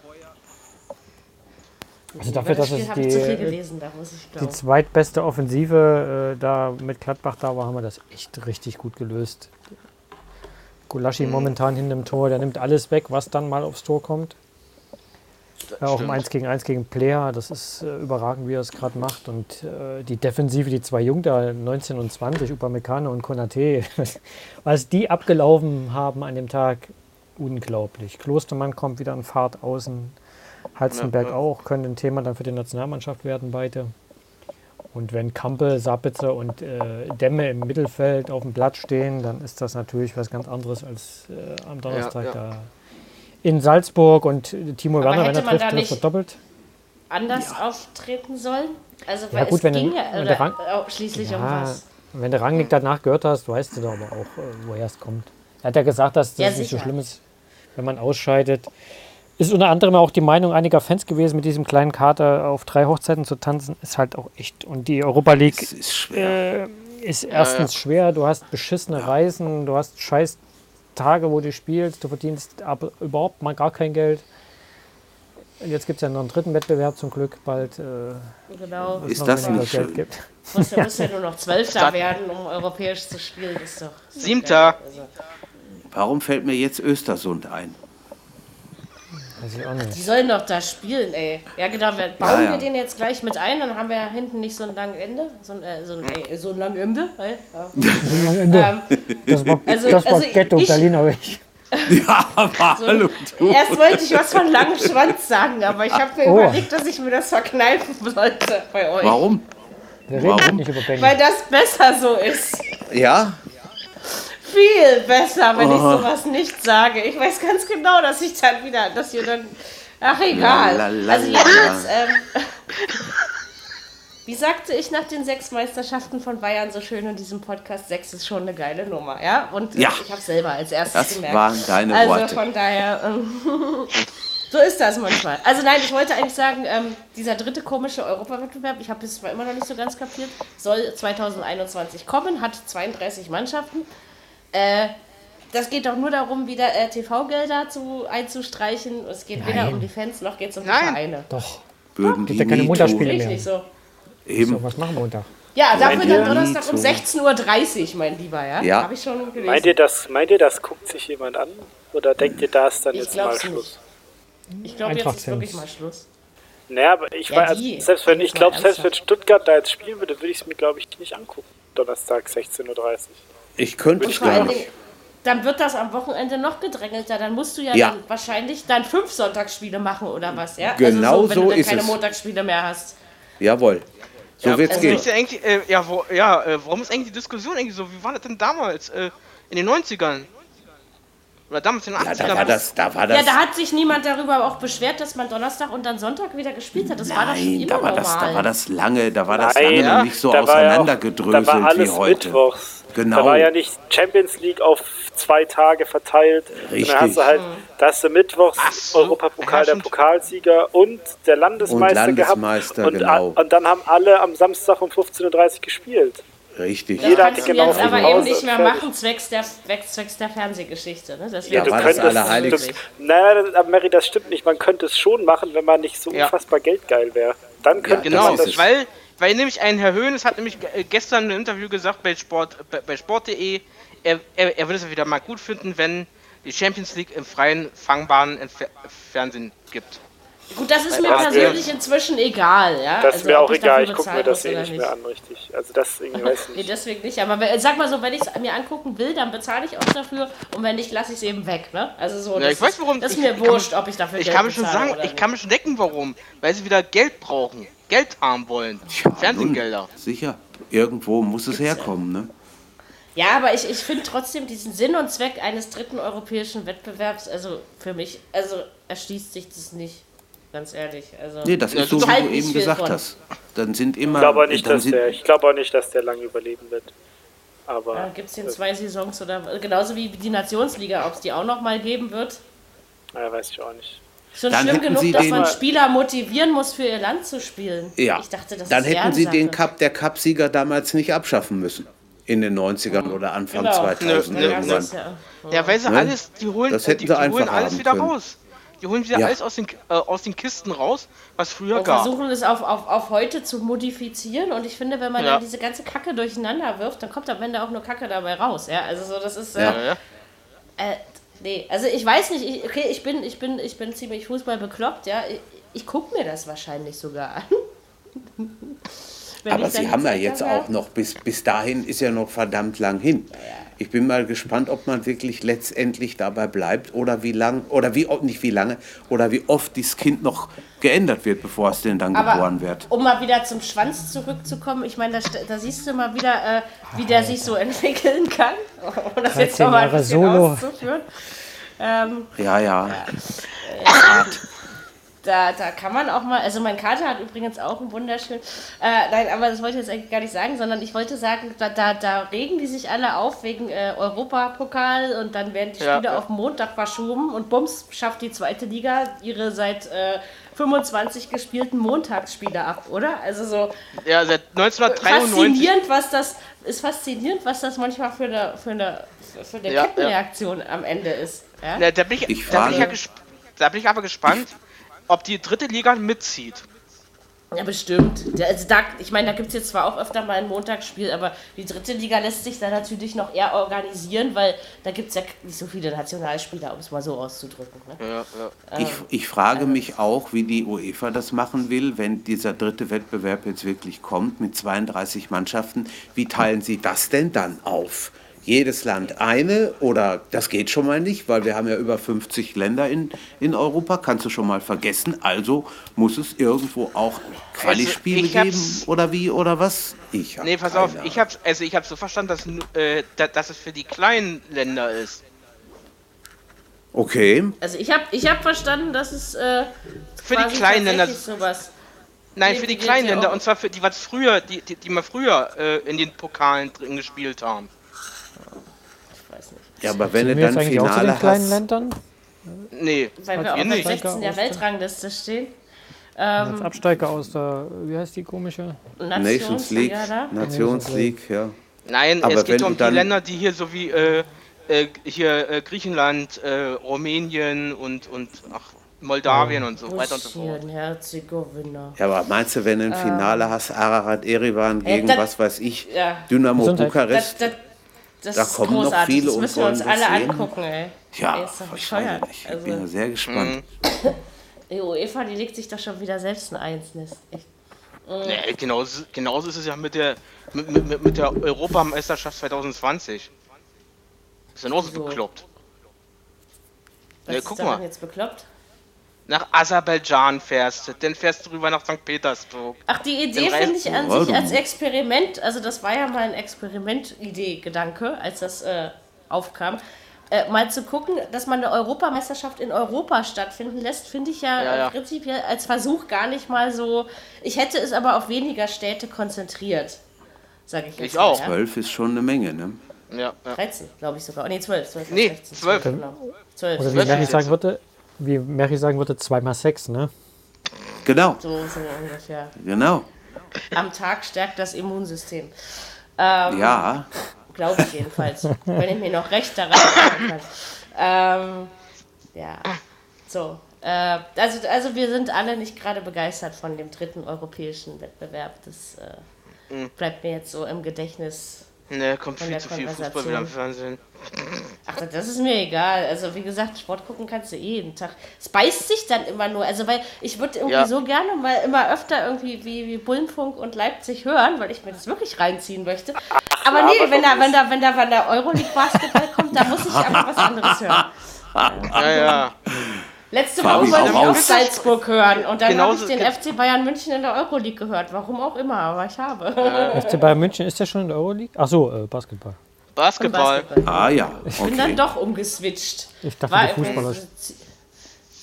Also dafür, dass es die, gelesen, da die zweitbeste Offensive äh, da mit Gladbach da war, haben wir das echt richtig gut gelöst. Gulaschi mhm. momentan hinter dem Tor, der nimmt alles weg, was dann mal aufs Tor kommt. Ja, auch im 1 gegen 1 gegen Player, das ist äh, überragend, wie er es gerade macht. Und äh, die Defensive, die zwei Jungen da, 19 und 20, Upamecano und Konate, <laughs> was die abgelaufen haben an dem Tag, unglaublich. Klostermann kommt wieder in Fahrt außen. Halzenberg ja, ja. auch, können ein Thema dann für die Nationalmannschaft werden, beide. Und wenn Kampel, Sapitzer und äh, Demme im Mittelfeld auf dem Blatt stehen, dann ist das natürlich was ganz anderes als äh, am Donnerstag ja, da in Salzburg und Timo Werner, wenn er trifft, trifft er doppelt. Anders auftreten sollen? Also, ja, gut, wenn ging ja, wenn der Rang, schließlich um was. Wenn der Rangnick danach gehört hast, weißt du doch aber auch, äh, woher es kommt. Er hat ja gesagt, dass das nicht so schlimm ist, wenn man ausscheidet. Ist unter anderem auch die Meinung einiger Fans gewesen, mit diesem kleinen Kater auf drei Hochzeiten zu tanzen, ist halt auch echt. Und die Europa League ist, äh, ist erstens ja, ja. schwer, du hast beschissene ja. Reisen, du hast scheiß Tage, wo du spielst, du verdienst aber überhaupt mal gar kein Geld. Und jetzt gibt es ja noch einen dritten Wettbewerb zum Glück bald. Äh, genau. Ist das nicht Geld schön? gibt. Muss ja, muss ja nur noch Zwölfter werden, um europäisch zu spielen. Ist doch Siebter. Also. Warum fällt mir jetzt Östersund ein? Weiß ich auch nicht. Die sollen doch da spielen, ey. Ja, genau. Wir bauen ja, ja. wir den jetzt gleich mit ein, dann haben wir ja hinten nicht so ein langes Ende. So ein, äh, so ein, ey, so ein langes Ende. <laughs> Ja. ähm, das war, also, das war also Ghetto ich, Berlinerich. Ja, aber so, hallo. Du. Erst wollte ich was von langem Schwanz sagen, aber ich habe mir oh. überlegt, dass ich mir das verkneifen sollte bei euch. Warum? Wir reden Warum? nicht über Benny. Weil das besser so ist. Ja? Viel besser, wenn oh. ich sowas nicht sage. Ich weiß ganz genau, dass ich dann wieder, dass ihr dann. Ach egal. Lalalala. Also jedenfalls, ähm, <laughs> wie sagte ich nach den sechs Meisterschaften von Bayern so schön in diesem Podcast, sechs ist schon eine geile Nummer, ja? Und ja. ich habe selber als erstes das gemerkt. waren deine also Worte. Also von daher, ähm, <laughs> so ist das manchmal. Also nein, ich wollte eigentlich sagen, ähm, dieser dritte komische Europawettbewerb, ich habe es zwar immer noch nicht so ganz kapiert, soll 2021 kommen, hat 32 Mannschaften. Äh, das geht doch nur darum, wieder äh, TV-Gelder einzustreichen. Es geht Nein. weder um die Fans noch geht es um die Nein. Vereine. Doch. Würden Gibt ja keine Montagsspiele mehr. Nicht so. Eben. So, was machen wir Montag? Ja, dafür dann Donnerstag um 16.30 Uhr, mein Lieber, ja? ja. Habe ich schon gelesen. Meint ihr, das, meint ihr, das guckt sich jemand an? Oder denkt ihr, da ist dann ich jetzt mal Schluss? Nicht. Ich glaube, jetzt ist wirklich mal Schluss. Naja, aber ich ja, weiß, selbst wenn ich glaube, selbst wenn Stuttgart da jetzt spielen würde, würde ich es mir, glaube ich, nicht angucken. Donnerstag 16.30 Uhr. Ich könnte es gar nicht. Dann wird das am Wochenende noch gedrängelter. Dann musst du ja, ja. Dann wahrscheinlich dann fünf Sonntagsspiele machen oder was, ja? Genau also so, wenn so du ist keine es. Montagsspiele mehr hast. Jawohl. So ja, wird's gehen. Eigentlich, äh, ja, wo, ja äh, warum ist eigentlich die Diskussion eigentlich so? Wie war das denn damals? Äh, in den 90ern? Oder damals in den 80ern? Ja, da war das, da war das. Ja, da hat sich niemand darüber auch beschwert, dass man Donnerstag und dann Sonntag wieder gespielt hat. Das Nein, war doch schon immer da war normal. Das, da war das lange, da war das Nein, lange ja. nicht so auseinandergedröselt ja wie heute. Mittwochs. Genau. Da war ja nicht Champions League auf zwei Tage verteilt. Richtig. Und dann hast du halt, da hast du Mittwochs so. Europapokal der Pokalsieger und der Landesmeister, und Landesmeister gehabt. Und, genau. und dann haben alle am Samstag um 15.30 Uhr gespielt. Richtig. Das Jeder hatte genau jetzt aber eben nicht mehr machen, zwecks der, zwecks der Fernsehgeschichte. Ne? Das ja, du könntest, das Allerheiligste. Nein, aber Mary, das stimmt nicht. Man könnte es schon machen, wenn man nicht so ja. unfassbar geldgeil wäre. Dann könnte ja, genau, man das weil, weil nämlich ein Herr Höhnes hat nämlich gestern im Interview gesagt bei Sport bei, Sport.de, er, er, er würde es wieder mal gut finden, wenn die Champions League im freien fangbaren Fernsehen gibt. Gut, das ist mir also, persönlich inzwischen egal, ja. Das ist also, mir auch egal, ich gucke mir das eh nicht, mehr an, richtig. Also das irgendwie <laughs> weiß nicht. nee, deswegen nicht, aber sag mal so, wenn ich es mir angucken will, dann bezahle ich auch dafür und wenn nicht, lasse ich es eben weg, ne? Also so, ja, ich weiß, warum, das ist mir wurscht, ob ich dafür ich Geld kann mir schon sagen, Ich kann mir schon denken, warum. Weil sie wieder Geld brauchen, Geld haben wollen, ja, Fernsehgelder. Nun, sicher, irgendwo muss es herkommen, ne? Ja, aber ich, ich finde trotzdem diesen Sinn und Zweck eines dritten europäischen Wettbewerbs, also für mich, also erschließt sich das nicht ganz ehrlich. Also, nee, das ist so, wie du eben gesagt von. hast. Dann sind immer. Ich glaube auch nicht, dass der, ich glaube auch nicht, dass der lange überleben wird. Aber. Ja, Gibt es den zwei Saisons oder genauso wie die Nationsliga, ob es die auch noch mal geben wird? Ja, weiß ich auch nicht. Schon dann schlimm genug, dass man Spieler motivieren muss, für ihr Land zu spielen. Ja. Ich dachte, das dann ist hätten sie den Cup, der Cup-Sieger damals nicht abschaffen müssen. In den 90ern oder Anfang genau. 2000 ja, irgendwann. Ja, ja, weil sie ne? alles, die holen, das hätten die, die holen alles wieder können. raus. Die holen wieder ja. alles aus den, äh, aus den Kisten raus, was früher und gab. versuchen es auf, auf, auf heute zu modifizieren und ich finde, wenn man ja. dann diese ganze Kacke durcheinander wirft, dann kommt am Ende auch nur Kacke dabei raus. Ja, also so, das ist. Äh, ja. Äh, nee, also ich weiß nicht, ich, okay, ich bin, ich bin, ich bin ziemlich Fußball bekloppt, ja. Ich, ich gucke mir das wahrscheinlich sogar an. Aber sie haben ja jetzt auch noch, bis, bis dahin ist ja noch verdammt lang hin. Ja, ich bin mal gespannt, ob man wirklich letztendlich dabei bleibt oder wie lang oder wie nicht wie lange oder wie oft dieses Kind noch geändert wird, bevor es denn dann Aber geboren wird. Um mal wieder zum Schwanz zurückzukommen, ich meine, da, da siehst du mal wieder, äh, wie der sich so entwickeln kann. <laughs> Um das jetzt nochmal ein bisschen Solo. auszuführen. Ähm, ja, ja. Äh, da, da kann man auch mal, also mein Kater hat übrigens auch einen wunderschönen, äh, nein, aber das wollte ich jetzt eigentlich gar nicht sagen, sondern ich wollte sagen, da, da, da regen die sich alle auf wegen äh, Europapokal und dann werden die Spiele ja, ja. auf Montag verschoben und bums, schafft die zweite Liga ihre seit äh, 25 gespielten Montagsspiele ab, oder? Also so. Ja, seit 1993. Faszinierend, was das, ist faszinierend, was das manchmal für eine, für eine, für eine ja, Kettenreaktion am Ende ist. Ja? Na, da, bin ich, ich da, bin ich ja da bin ich aber gespannt ob die dritte Liga mitzieht. Ja, bestimmt. Also da, ich meine, da gibt es jetzt zwar auch öfter mal ein Montagsspiel, aber die dritte Liga lässt sich da natürlich noch eher organisieren, weil da gibt es ja nicht so viele Nationalspieler, um es mal so auszudrücken. Ne? Ja, ja. Ich, ich frage also. mich auch, wie die UEFA das machen will, wenn dieser dritte Wettbewerb jetzt wirklich kommt mit 32 Mannschaften. Wie teilen sie das denn dann auf? Jedes Land eine oder das geht schon mal nicht, weil wir haben ja über 50 Länder in, in Europa, kannst du schon mal vergessen. Also muss es irgendwo auch Quali-Spiele also geben oder wie oder was? Ich Nee, pass auf, ich habe also ich habe so verstanden, dass, äh, dass es für die kleinen Länder ist. Okay. Also ich habe ich hab verstanden, dass es äh, für die kleinen Länder sowas Nein, für die kleinen Länder und zwar für die, was früher, die, die, die mal früher äh, in den Pokalen drin gespielt haben. Ja, aber wenn du dann Finale auch zu den kleinen Ländern? Nee, weil wir auf der 16 der Weltrangliste stehen. Ähm, als Absteiger aus der, wie heißt die komische? Nations, League. Ja, Nations League, ja. Nein, aber es geht um die Länder, die hier so wie äh, äh, hier äh, Griechenland, äh, Rumänien und, und ach, Moldawien und so weiter und so fort. Herzegowina. Ja, aber meinst du, wenn du ein Finale ähm, hast, Ararat Erivan gegen das, was weiß ich, ja. Dynamo Bukarest? Das, das, das da kommen großartig. noch viele das müssen wir uns alle sehen. angucken, ey. Ja, ey, ist doch bescheuert. Ich also, bin sehr gespannt. Die UEFA, die legt sich doch schon wieder selbst ein Einsnest. Echt. Mhm. Nee, genauso, genauso ist es ja mit der, mit, mit, mit der Europameisterschaft 2020. Ist ja genauso so. bekloppt. Was nee, guck ist mal. jetzt bekloppt? Nach Aserbaidschan fährst, dann fährst du rüber nach St. Petersburg. Ach, die Idee finde ich an sich als Experiment, also das war ja mal ein Experiment-Idee-Gedanke, als das äh, aufkam. Äh, mal zu gucken, dass man eine Europameisterschaft in Europa stattfinden lässt, finde ich ja, ja, ja. prinzipiell als Versuch gar nicht mal so. Ich hätte es aber auf weniger Städte konzentriert, sage ich jetzt. Ich auch. Ja? 12 ist schon eine Menge, ne? Ja. 13, glaube ich sogar. Oh, nee, 12. 12 nee, 16, 12. 12. Genau. 12. Oder wie Mary sagen würde, wie Mary sagen würde, 2 mal 6, ne? Genau. So, so ungefähr. Genau. Am Tag stärkt das Immunsystem. Ähm, ja. Glaube ich jedenfalls. wenn ich mir noch recht daran erinnern kann. Ähm, ja. So. Äh, also, also wir sind alle nicht gerade begeistert von dem dritten europäischen Wettbewerb. Das äh, mhm. bleibt mir jetzt so im Gedächtnis Ne, kommt viel zu viel Fußball wieder im Fernsehen. <laughs> Ach, das ist mir egal. Also, wie gesagt, Sport gucken kannst du eh jeden Tag. Es beißt sich dann immer nur. Also, weil ich würde irgendwie ja. so gerne mal immer öfter irgendwie wie, wie Bullenfunk und Leipzig hören, weil ich mir das wirklich reinziehen möchte. Aber nee, aber wenn, da, wenn, da, wenn, da, wenn da Euroleague Basketball kommt, da muss ich einfach was anderes hören. <laughs> Ja, ja. <laughs> Letzte Woche wollte ich auch Salzburg hören und dann habe ich den FC Bayern München in der Euroleague gehört. Warum auch immer, aber ich habe. Äh. FC Bayern München ist ja schon in der Euroleague? Achso, äh, Basketball. Basketball. Basketball. Ah ja. Okay. Ich bin dann doch umgeswitcht. Ich dachte, War, Fußballer.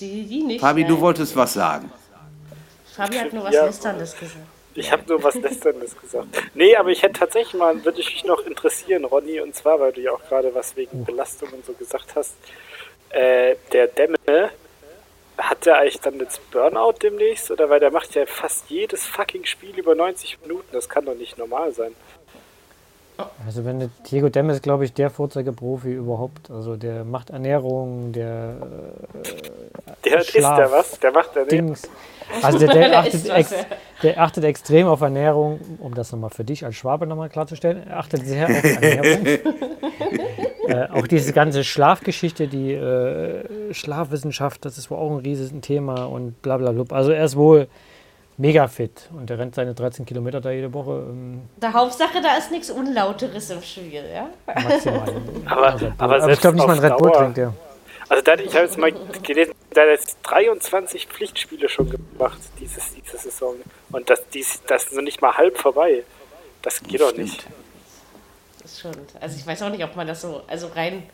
Die, die nicht. Fabi, du wolltest was sagen. Fabi hat nur was ja. Lästerndes gesagt. Ich habe nur was Lästerndes gesagt. Nee, aber ich hätte tatsächlich mal, würde ich mich noch interessieren, Ronny, und zwar, weil du ja auch gerade was wegen Belastung und so gesagt hast. Äh, der Demme, hat der eigentlich dann jetzt Burnout demnächst? Oder weil der macht ja fast jedes fucking Spiel über 90 Minuten. Das kann doch nicht normal sein. Also wenn Diego Dem ist, glaube ich, der Vorzeigeprofi überhaupt. Also der macht Ernährung, der äh, Der ist der was? Der macht Ernährung. Also der, der, <laughs> achtet ex, der, achtet extrem auf Ernährung, um das nochmal für dich als Schwabe nochmal klarzustellen. Er achtet sehr auf <laughs> Ernährung. Äh, auch diese ganze Schlafgeschichte, die äh, Schlafwissenschaft, das ist wohl auch ein riesiges Thema und bla bla bla. Also er ist wohl mega fit und der rennt seine 13 Kilometer da jede Woche. Ähm, der Hauptsache, da ist nichts Unlauteres im Spiel, ja? Maximal. aber, aber, aber ich glaube nicht mal ein Red Bull trinkt, ja. Also da, ich habe jetzt mal gelesen, da hat jetzt 23 Pflichtspiele schon gemacht dieses, diese Saison. Und das, dies, das ist noch nicht mal halb vorbei. Das geht doch nicht. Ist schon. Also ich weiß auch nicht, ob man das so, also rein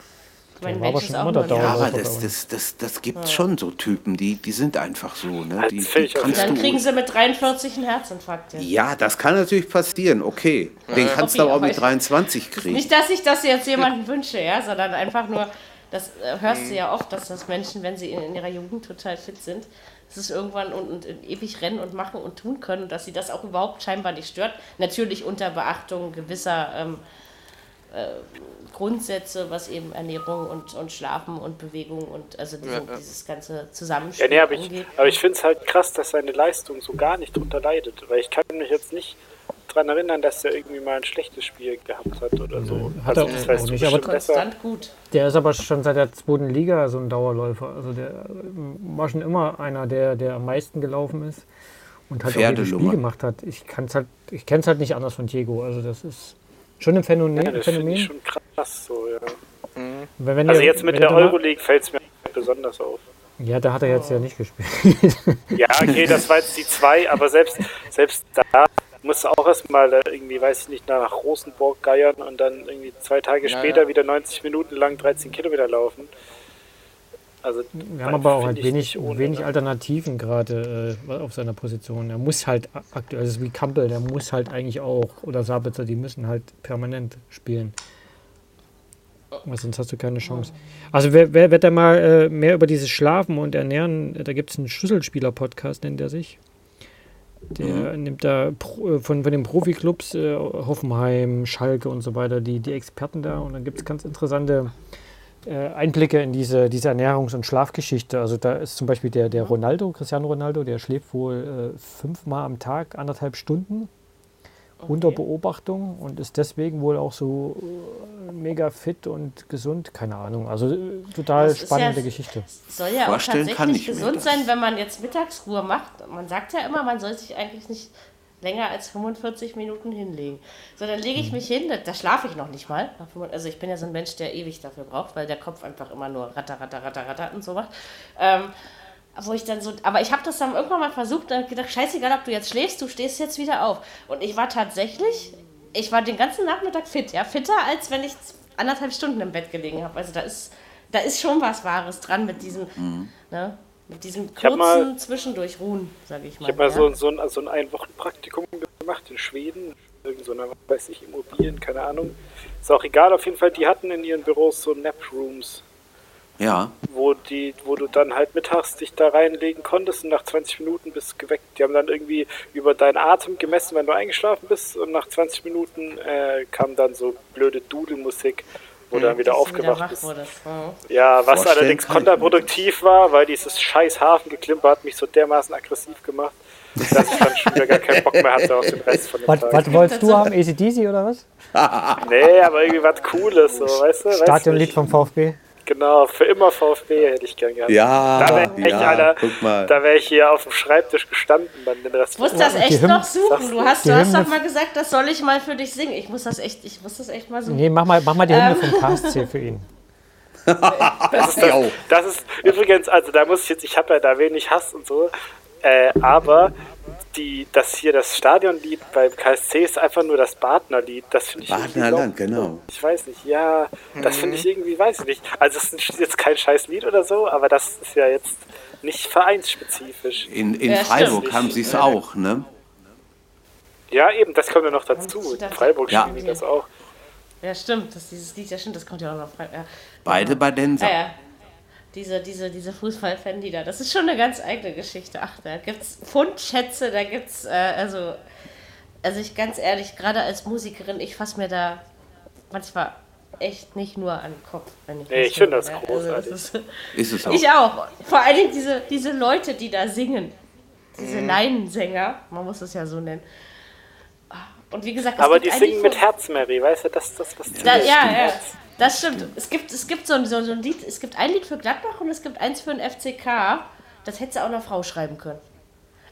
mein Mensch ist auch nur Ja, aber das, das, das, das gibt ja. schon so Typen, die, die sind einfach so. Ne? Die, die dann kriegen sie mit 43 einen Herzinfarkt. Ja. ja, das kann natürlich passieren, okay. Den ja. kannst du aber auch mit 23 kriegen. Nicht, dass ich das jetzt jemandem wünsche, ja, sondern einfach nur, das äh, hörst du ja oft, dass das Menschen, wenn sie in, in ihrer Jugend total fit sind, dass es irgendwann und, und, ewig rennen und machen und tun können und dass sie das auch überhaupt scheinbar nicht stört. Natürlich unter Beachtung gewisser ähm, äh, Grundsätze, was eben Ernährung und, und Schlafen und Bewegung und also diese, ja, ja. dieses ganze Zusammenspiel ja, nee, aber angeht. Ich, aber ich finde es halt krass, dass seine Leistung so gar nicht drunter leidet, weil ich kann mich jetzt nicht daran erinnern, dass er irgendwie mal ein schlechtes Spiel gehabt hat oder so. Hat also, er auch nicht, aber konstant gut. Der ist aber schon seit der zweiten Liga so ein Dauerläufer. Also der war schon immer einer, der, der am meisten gelaufen ist und halt auch jedes Spiel gemacht hat. Ich kann es halt, ich kenne es halt nicht anders von Diego. Also das ist Schon ein Phänomen. Ja, das Phänomen. Ich schon krass so, ja. Mhm. Wenn, wenn also jetzt mit der Euroleague fällt es mir besonders auf. Ja, da hat er jetzt oh. ja nicht gespielt. ja, okay, das war jetzt die zwei, aber selbst, selbst da musst du auch erstmal irgendwie, weiß ich nicht, nach Rosenborg geiern und dann irgendwie zwei Tage ja, später ja. wieder 90 Minuten lang 13 Kilometer laufen. Also, wir haben aber auch halt wenig, ohne, wenig? Alternativen gerade äh, auf seiner Position. Er muss halt aktuell, also wie Campbell, der muss halt eigentlich auch, oder Sabitzer, die müssen halt permanent spielen. Weil sonst hast du keine Chance. Also wer, wer wird da mal äh, mehr über dieses Schlafen und Ernähren, da gibt es einen Schlüsselspieler-Podcast, nennt er sich. Der mhm. nimmt da äh, von, von den Profiklubs, äh, Hoffenheim, Schalke und so weiter, die, die Experten da und dann gibt es ganz interessante Einblicke in diese, diese Ernährungs- und Schlafgeschichte. Also da ist zum Beispiel der, der Ronaldo, Cristiano Ronaldo, der schläft wohl äh, fünfmal am Tag, anderthalb Stunden okay. unter Beobachtung und ist deswegen wohl auch so äh, mega fit und gesund. Keine Ahnung. Also äh, total das spannende ja, Geschichte. Soll ja auch tatsächlich gesund sein, wenn man jetzt Mittagsruhe macht. Man sagt ja immer, man soll sich eigentlich nicht länger als 45 Minuten hinlegen. So, dann lege ich mhm. mich hin, da, da schlafe ich noch nicht mal. Also ich bin ja so ein Mensch, der ewig dafür braucht, weil der Kopf einfach immer nur ratter, ratter, ratter, ratter und so macht. Ähm, wo ich dann so, aber ich habe das dann irgendwann mal versucht und gedacht, scheißegal, ob du jetzt schläfst, du stehst jetzt wieder auf. Und ich war tatsächlich, ich war den ganzen Nachmittag fit, ja, fitter, als wenn ich anderthalb Stunden im Bett gelegen habe. Also da ist, da ist schon was Wahres dran mit diesem, mhm. ne, mit diesem kurzen mal, Zwischendurchruhen, sage ich mal. Ich habe mal ja. so, so, ein, so ein Ein-Wochen-Praktikum gemacht in Schweden, irgend so einer, weiß ich, Immobilien, keine Ahnung. Ist auch egal, auf jeden Fall, die hatten in ihren Büros so Nap-Rooms. Ja. Wo, die, wo du dann halt mittags dich da reinlegen konntest und nach 20 Minuten bist du geweckt. Die haben dann irgendwie über deinen Atem gemessen, wenn du eingeschlafen bist und nach 20 Minuten äh, kam dann so blöde Dudelmusik, wo mhm, dann wieder aufgewacht wieder bist. Oh. Ja, was allerdings kontraproduktiv war, weil dieses scheiß Hafengeklimper hat mich so dermaßen aggressiv gemacht, dass ich dann schon wieder gar keinen Bock mehr hatte auf den Rest von dem was, Tag. Was wolltest du haben? ACDC oder was? nee, aber irgendwie was Cooles, so, weißt du? Stadionlied vom VfB. Genau, für immer VfB hätte ich gern gehabt. Ja, da wäre ich, ja, Alter, da wäre ich hier auf dem Schreibtisch gestanden dann den Rest. Ich muss das echt noch suchen. Du hast, du hast doch mal gesagt, das soll ich mal für dich singen. Ich muss das echt, ich muss das echt mal suchen. Nee, mach mal, mach mal die Hymne ähm. vom KSC für ihn. <laughs> das, ist das, das ist übrigens, also da muss ich jetzt, ich habe ja da wenig Hass und so, äh, aber die, das hier, das Stadionlied beim KSC ist einfach nur das Badner-Lied. Das finde ich Badnerland, genau. Ich weiß nicht, ja, das finde ich mhm. irgendwie, weiß ich nicht. Also es ist jetzt kein scheiß Lied oder so, aber das ist ja jetzt nicht vereinsspezifisch. In, in ja, Freiburg stimmt. haben sie es auch, ne? Ja, eben, das kommt ja noch dazu. In Freiburg ja. spielen die das auch. Ja, stimmt, das, dieses Lied, ja stimmt, das kommt ja auch noch. Ja. Beide bei Denser. Ja, ja diese, diese, diese Fußballfan-Lieder. Das ist schon eine ganz eigene Geschichte. Ach, da gibt es Fundschätze, da gibt es, äh, also, also ich ganz ehrlich, gerade als Musikerin, ich fasse mir da manchmal echt nicht nur an den Kopf. Wenn ich nee, ich finde das großartig. Also das ist, ist, es <laughs> auch. Ich auch. Vor allen Dingen diese, diese Leute, die da singen. Diese mhm. Leinensänger, man muss es ja so nennen. Und wie gesagt, aber die singen mit Herz, Mary, weißt du, das, das was da, Ja, ja. Das stimmt. Es gibt, es gibt so, ein, so, ein Lied, es gibt ein Lied für Gladbach und es gibt eins für den FCK. Das hätte auch eine Frau schreiben können.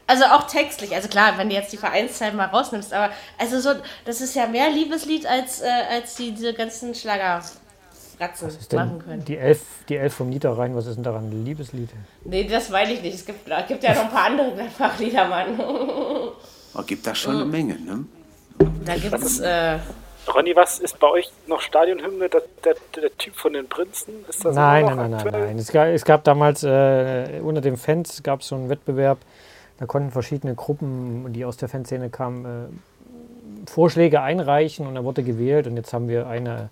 Also auch textlich, also klar, wenn du jetzt die Vereinszeit mal rausnimmst, aber also so, das ist ja mehr Liebeslied, als, äh, als die, diese ganzen Schlagerfratzen machen können. Die Elf, die Elf vom Niederrhein, was ist denn daran? Liebeslied? Nee, das weiß ich nicht. Es gibt, es gibt ja noch ein paar andere Gladbach-Lieder, Mann. Oh, gibt da schon eine Menge, ne? Da gibt es. Äh, Ronny, was ist bei euch noch Stadionhymne? Der, der, der Typ von den Prinzen? Ist das nein, nein, nein, nein, nein. Es gab, es gab damals äh, unter den Fans gab es so einen Wettbewerb. Da konnten verschiedene Gruppen, die aus der Fanszene kamen, äh, Vorschläge einreichen und dann wurde gewählt. Und jetzt haben wir eine,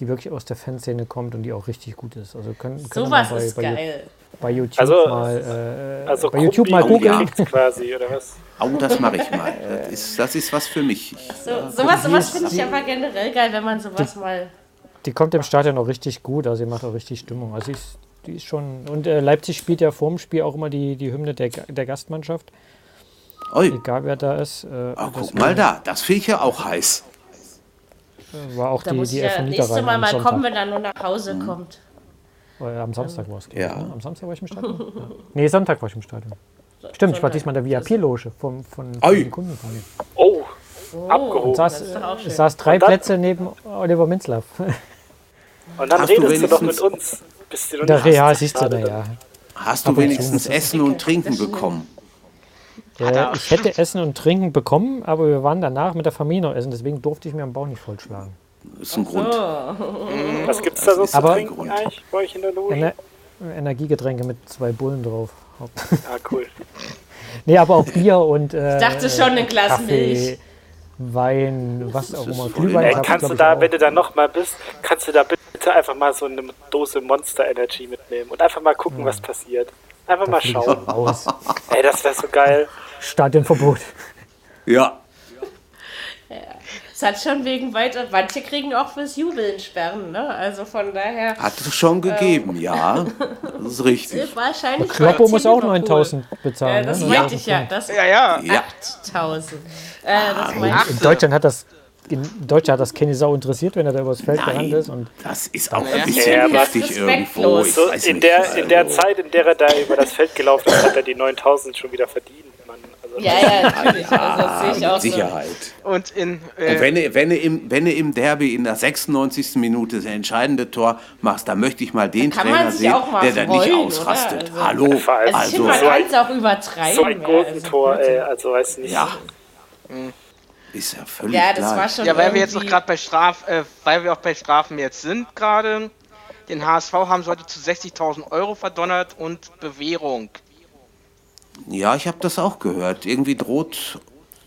die wirklich aus der Fanszene kommt und die auch richtig gut ist. Also können, können Sowas bei, ist bei, geil. Bei YouTube also, mal, äh, also bei YouTube mal googeln. quasi, oder was? <laughs> Oh, das mache ich mal. Das ist, das ist was für mich. So, sowas sowas finde ich aber generell geil, wenn man sowas die, mal. Die kommt im Stadion auch richtig gut, also sie macht auch richtig Stimmung. Also ist, die ist schon. Und äh, Leipzig spielt ja vor dem Spiel auch immer die, die Hymne der, der Gastmannschaft. Oi. Egal wer da ist. Äh, oh, guck mal da, das finde ich ja auch heiß. War auch da die, muss die ja nächste Mal mal kommen, wenn er nur nach Hause mhm. kommt. Äh, am Samstag war es. Ja. Ne? Am Samstag war ich im Stadion? ja. Nee, Sonntag war ich im Stadion. Stimmt, ich war diesmal in der VIP-Loge von, von, von den Kunden von mir. Oh, oh abgehoben. Saß, es saß drei Plätze neben Oliver Minzlaff. <laughs> Und dann Hast redest du, du doch mit uns. Bist du der Real siehst du da, ja. Hast du wenigstens Essen und Trinken bekommen? Ja, ich hätte Essen und Trinken bekommen, aber wir waren danach mit der Familie noch essen, deswegen durfte ich mir am Bauch nicht vollschlagen. Das ist ein Grund. Was gibt es da so zu trinken eigentlich bei euch in der Loge? Ener Energiegetränke mit zwei Bullen drauf. <laughs> Ah, cool. nee, aber auch Bier und. Äh, ich dachte schon eine Glas Milch. Wein, was auch immer. Glühwein. Ey, kannst du da, wenn du da nochmal bist, kannst du da bitte einfach mal so eine Dose Monster Energy mitnehmen und einfach mal gucken, ja. was passiert. Einfach da mal schauen. Aus. Ey, das wäre so geil. Stadionverbot. Ja. ja. Es hat schon wegen weiter. Manche kriegen auch fürs Jubeln Sperren, ne? Also von daher. Hat es schon gegeben, ähm, ja. Das ist richtig. <laughs> Wahrscheinlich. Kloppo muss auch 9000 bezahlen. Ja, das ne? meinte ich ja. Das ja, ja. 8000. Äh, ah, in Deutschland hat das in Deutschland hat das keine Sau interessiert, wenn er da übers Feld Nein, gerannt ist. Und das ist auch ein bisschen ja, heftig irgendwo. So in, der, in der Zeit, in der er da über das Feld gelaufen ist, hat er die 9000 schon wieder verdient. Man. Also Ja, ja, <laughs> natürlich. Also, das sehe ich auch Sicherheit. So. Und, in, äh, und wenn, du, wenn, du im, wenn du im Derby in der 96. Minute das entscheidende Tor machst, dann möchte ich mal den Trainer sehen, der da nicht ausrastet. Also, Hallo. Also, also ich finde, man kann es auch übertreiben. So ein Gurkentor, ey, also weiß nicht. Ja. Mhm. Ist ja völlig Ja, das war schon Ja, weil wir jetzt noch gerade bei Straf, äh, weil wir auch bei Strafen jetzt sind gerade. Den HSV haben sie heute zu 60.000 Euro verdonnert und Bewährung. Ja, ich habe das auch gehört. Irgendwie droht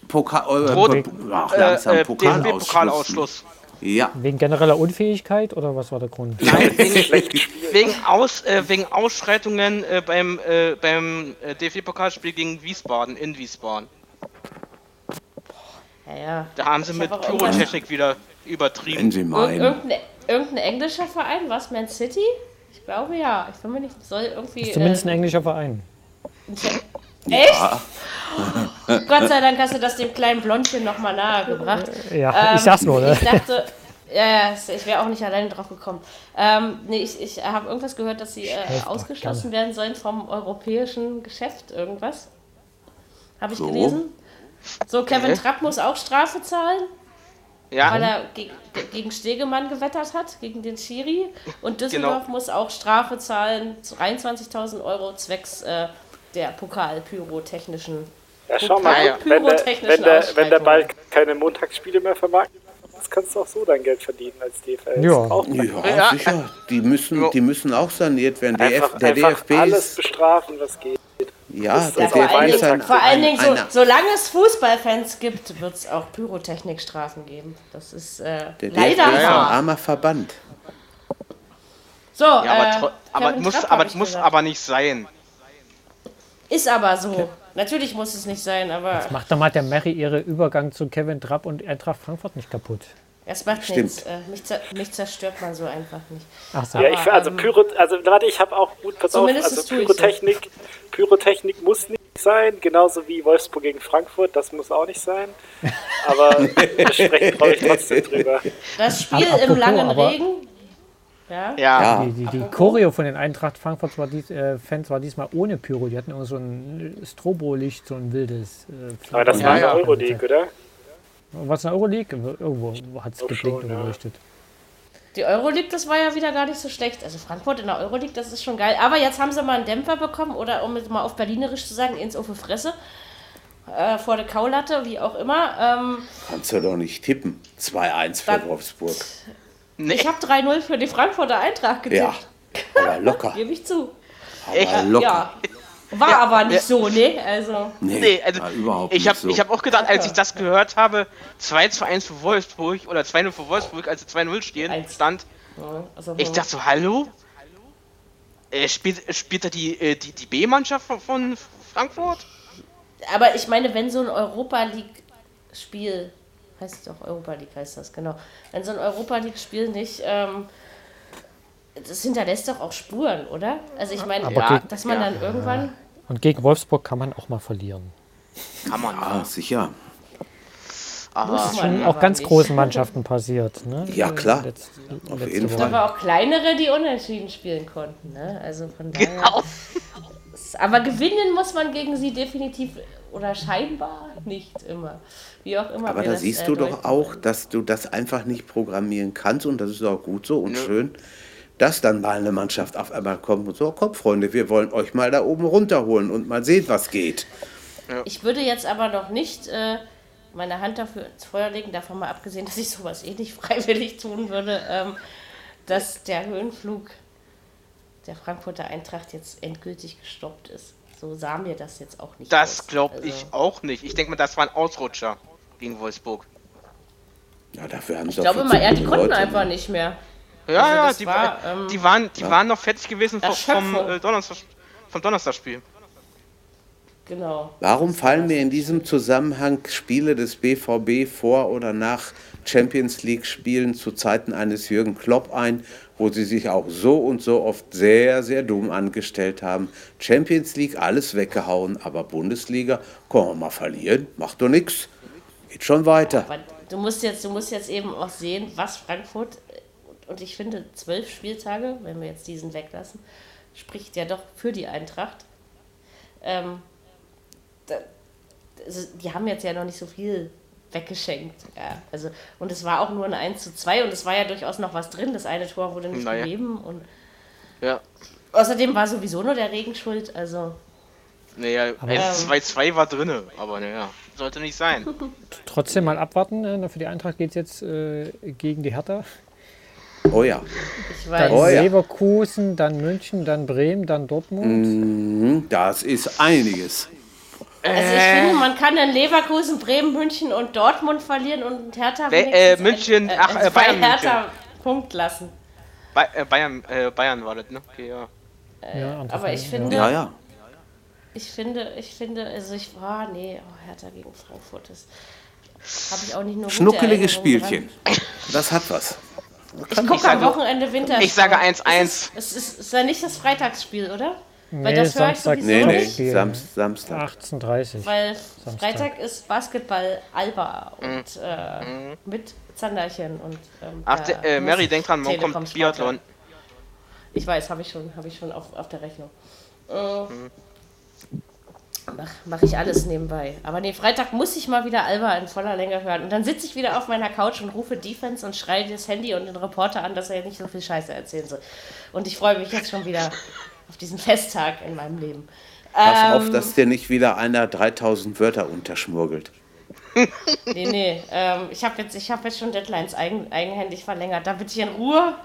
Pokal, äh, ach, langsam äh, Pokalausschluss. Ja. Wegen genereller Unfähigkeit oder was war der Grund? Nein, <laughs> wegen, wegen, Aus, äh, wegen Ausschreitungen äh, beim, äh, beim äh, DFB-Pokalspiel gegen Wiesbaden in Wiesbaden. Ja, ja. Da haben sie ich mit Pyrotechnik wieder übertrieben. Wenn sie meinen. Irgendein, irgendein englischer Verein, was? Man City? Ich glaube ja. Ich bin mir nicht. Soll irgendwie. Ist zumindest ein englischer Verein. Echt? Ja. <laughs> Gott sei Dank hast du das dem kleinen Blondchen nochmal nahe gebracht. Ja, ähm, ich sag's nur, ne? Ich dachte, ja, ich wäre auch nicht alleine drauf gekommen. Ähm, nee, ich, ich habe irgendwas gehört, dass sie äh, ausgeschlossen werden sollen vom europäischen Geschäft, irgendwas. Habe ich so. gelesen. So, Kevin okay. Trapp muss auch Strafe zahlen. Ja. Weil er ge gegen Stegemann gewettert hat, gegen den Schiri. Und Düsseldorf genau. muss auch Strafe zahlen, 23.000 Euro zwecks äh, der Pokal-pyrotechnischen. Ja, schau mal, ja. wenn, der, wenn, der, wenn der Ball keine Montagsspiele mehr vermarkten das kannst du auch so dein Geld verdienen als DFL. Ja, ja, sicher. Die müssen, die müssen auch saniert werden. Einfach, der einfach DFB alles bestrafen, was geht. Ja, der vor, allen Dingen, vor allen Dingen, so, solange es Fußballfans gibt, wird es auch Pyrotechnikstrafen geben. Das ist äh, der leider DFB ist ein armer Verband. So, ja, aber, äh, aber, muss, aber muss aber nicht sein. Ist aber so. Natürlich muss es nicht sein, aber. Jetzt macht doch mal der Mary ihre Übergang zu Kevin Trapp und Eintracht Frankfurt nicht kaputt. Das macht Stimmt. nichts. Äh, mich, zer mich, zerstört man so einfach nicht. Ach so. Ja, ich, also, ähm, Pyro, also warte, ich habe auch gut, pass auf, also Pyrotechnik, so. Pyrotechnik muss nicht sein, genauso wie Wolfsburg gegen Frankfurt, das muss auch nicht sein. Aber <laughs> wir sprechen, glaube ich, trotzdem drüber. Das Spiel Apropos, im langen Regen ja. ja. Die, die, die Choreo von den Eintracht Frankfurt war dies, äh, Fans war diesmal ohne Pyro. Die hatten immer so ein Strobolicht, so ein wildes. Äh, Aber das war ja Euroleague, oder? Was eine Euroleague? Irgendwo hat es geblinkt und geleuchtet. Die Euroleague, das war ja wieder gar nicht so schlecht. Also Frankfurt in der Euroleague, das ist schon geil. Aber jetzt haben sie mal einen Dämpfer bekommen oder um es mal auf Berlinerisch zu sagen, ins die Fresse. Äh, vor der Kaulatte, wie auch immer. Ähm, Kannst du doch nicht tippen. 2-1 für Wolfsburg. Nee. Ich habe 3-0 für die Frankfurter Eintracht getippt. Ja, aber locker. <laughs> Gebe ich zu. Aber locker. Ja. War ja, aber nicht ja. so, ne? Also. Nee, nee also überhaupt ich habe so. hab auch gedacht, als ich das gehört habe, 2 zu 1 für Wolfsburg oder 2-0 für Wolfsburg, als 2-0 stehen, stand. Also, ich dachte so, hallo? Äh, spielt, spielt da die, äh, die, die B-Mannschaft von, von Frankfurt? Aber ich meine, wenn so ein Europa League-Spiel heißt es doch Europa League, heißt das, genau. Wenn so ein Europa League-Spiel nicht, ähm, das hinterlässt doch auch Spuren, oder? Also ich meine, ja, dass man ja. dann irgendwann. Und gegen Wolfsburg kann man auch mal verlieren. Kann man, ja, sicher. Aber das ist schon auch ganz nicht. großen Mannschaften passiert. Ne? Ja, klar. Letz, Auf jeden Fall. Aber auch kleinere, die unentschieden spielen konnten. Ne? Also von daher. Genau. Aber gewinnen muss man gegen sie definitiv oder scheinbar nicht immer. Wie auch immer. Aber da das, siehst äh, du doch auch, dass du das einfach nicht programmieren kannst und das ist auch gut so und ja. schön, dass dann mal eine Mannschaft auf einmal kommt und so, komm Freunde, wir wollen euch mal da oben runterholen und mal sehen, was geht. Ja. Ich würde jetzt aber noch nicht äh, meine Hand dafür ins Feuer legen, davon mal abgesehen, dass ich sowas eh nicht <laughs> freiwillig tun würde, ähm, dass der Höhenflug der Frankfurter Eintracht jetzt endgültig gestoppt ist. So sah mir das jetzt auch nicht Das glaube also. ich auch nicht. Ich denke mal, das war ein Ausrutscher gegen Wolfsburg. Ja, dafür haben ich glaube mal, er, die konnten einfach nicht mehr. Ja, also ja, die, war, ähm, die, waren, die ja. waren noch fertig gewesen vom, vom, äh, Donnerstag, vom Donnerstagspiel. Genau. Warum fallen mir in diesem Zusammenhang Spiele des BVB vor oder nach Champions League Spielen zu Zeiten eines Jürgen Klopp ein, wo sie sich auch so und so oft sehr, sehr dumm angestellt haben. Champions League alles weggehauen, aber Bundesliga, können wir mal verlieren, macht doch nichts. Geht schon weiter. Aber du musst jetzt, du musst jetzt eben auch sehen, was Frankfurt, und ich finde zwölf Spieltage, wenn wir jetzt diesen weglassen, spricht ja doch für die Eintracht. Ähm, also die haben jetzt ja noch nicht so viel weggeschenkt. Ja, also, und es war auch nur ein 1 zu 2 und es war ja durchaus noch was drin. Das eine Tor wurde nicht naja. gegeben und ja. außerdem war sowieso nur der Regen schuld, also. Naja, 1-2-2 war drin, aber naja, sollte nicht sein. <laughs> Trotzdem mal abwarten, äh, für die Eintracht geht es jetzt äh, gegen die Hertha. Oh ja. Ich weiß. Dann oh ja. Leverkusen, dann München, dann Bremen, dann Dortmund. Mhm, das ist einiges. Also ich äh. finde, man kann dann Leverkusen, Bremen, München und Dortmund verlieren und Hertha äh, München, ein, äh, ach, äh, Bayern Hertha München. Punkt lassen. Ba äh, Bayern, äh, Bayern war das, ne? Okay, ja. ja aber ich finde, ja, ja. Ich finde, ich finde, also ich war, oh, nee, oh, Hertha gegen Frankfurt, das habe ich auch nicht nur Schnuckelige Spielchen. Dran. Das hat was. Ich gucke am Wochenende Winter. Ich sage 1-1. Es ist, ist, ist ja nicht das Freitagsspiel, oder? Nee, Weil das höre ich sowieso nee, nee. nicht. Samst, Samstag. 18.30 Weil Samstag. Freitag ist Basketball Alba und mhm. äh, mhm. mit Zanderchen und ähm, Ach, äh, Mary, denk dran, morgen kommt Biathlon. Ich weiß, habe ich schon, habe ich schon auf, auf der Rechnung. Äh, mhm. Mach, mach ich alles nebenbei. Aber nee, Freitag muss ich mal wieder Alba in voller Länge hören. Und dann sitze ich wieder auf meiner Couch und rufe Defense und schreie das Handy und den Reporter an, dass er nicht so viel Scheiße erzählen soll. Und ich freue mich jetzt schon wieder auf diesen Festtag in meinem Leben. Pass ähm, auf, dass dir nicht wieder einer 3000 Wörter unterschmurgelt. nee, nee. Ähm, ich habe jetzt, hab jetzt schon Deadlines eigen, eigenhändig verlängert. Da bitte ich in Ruhe.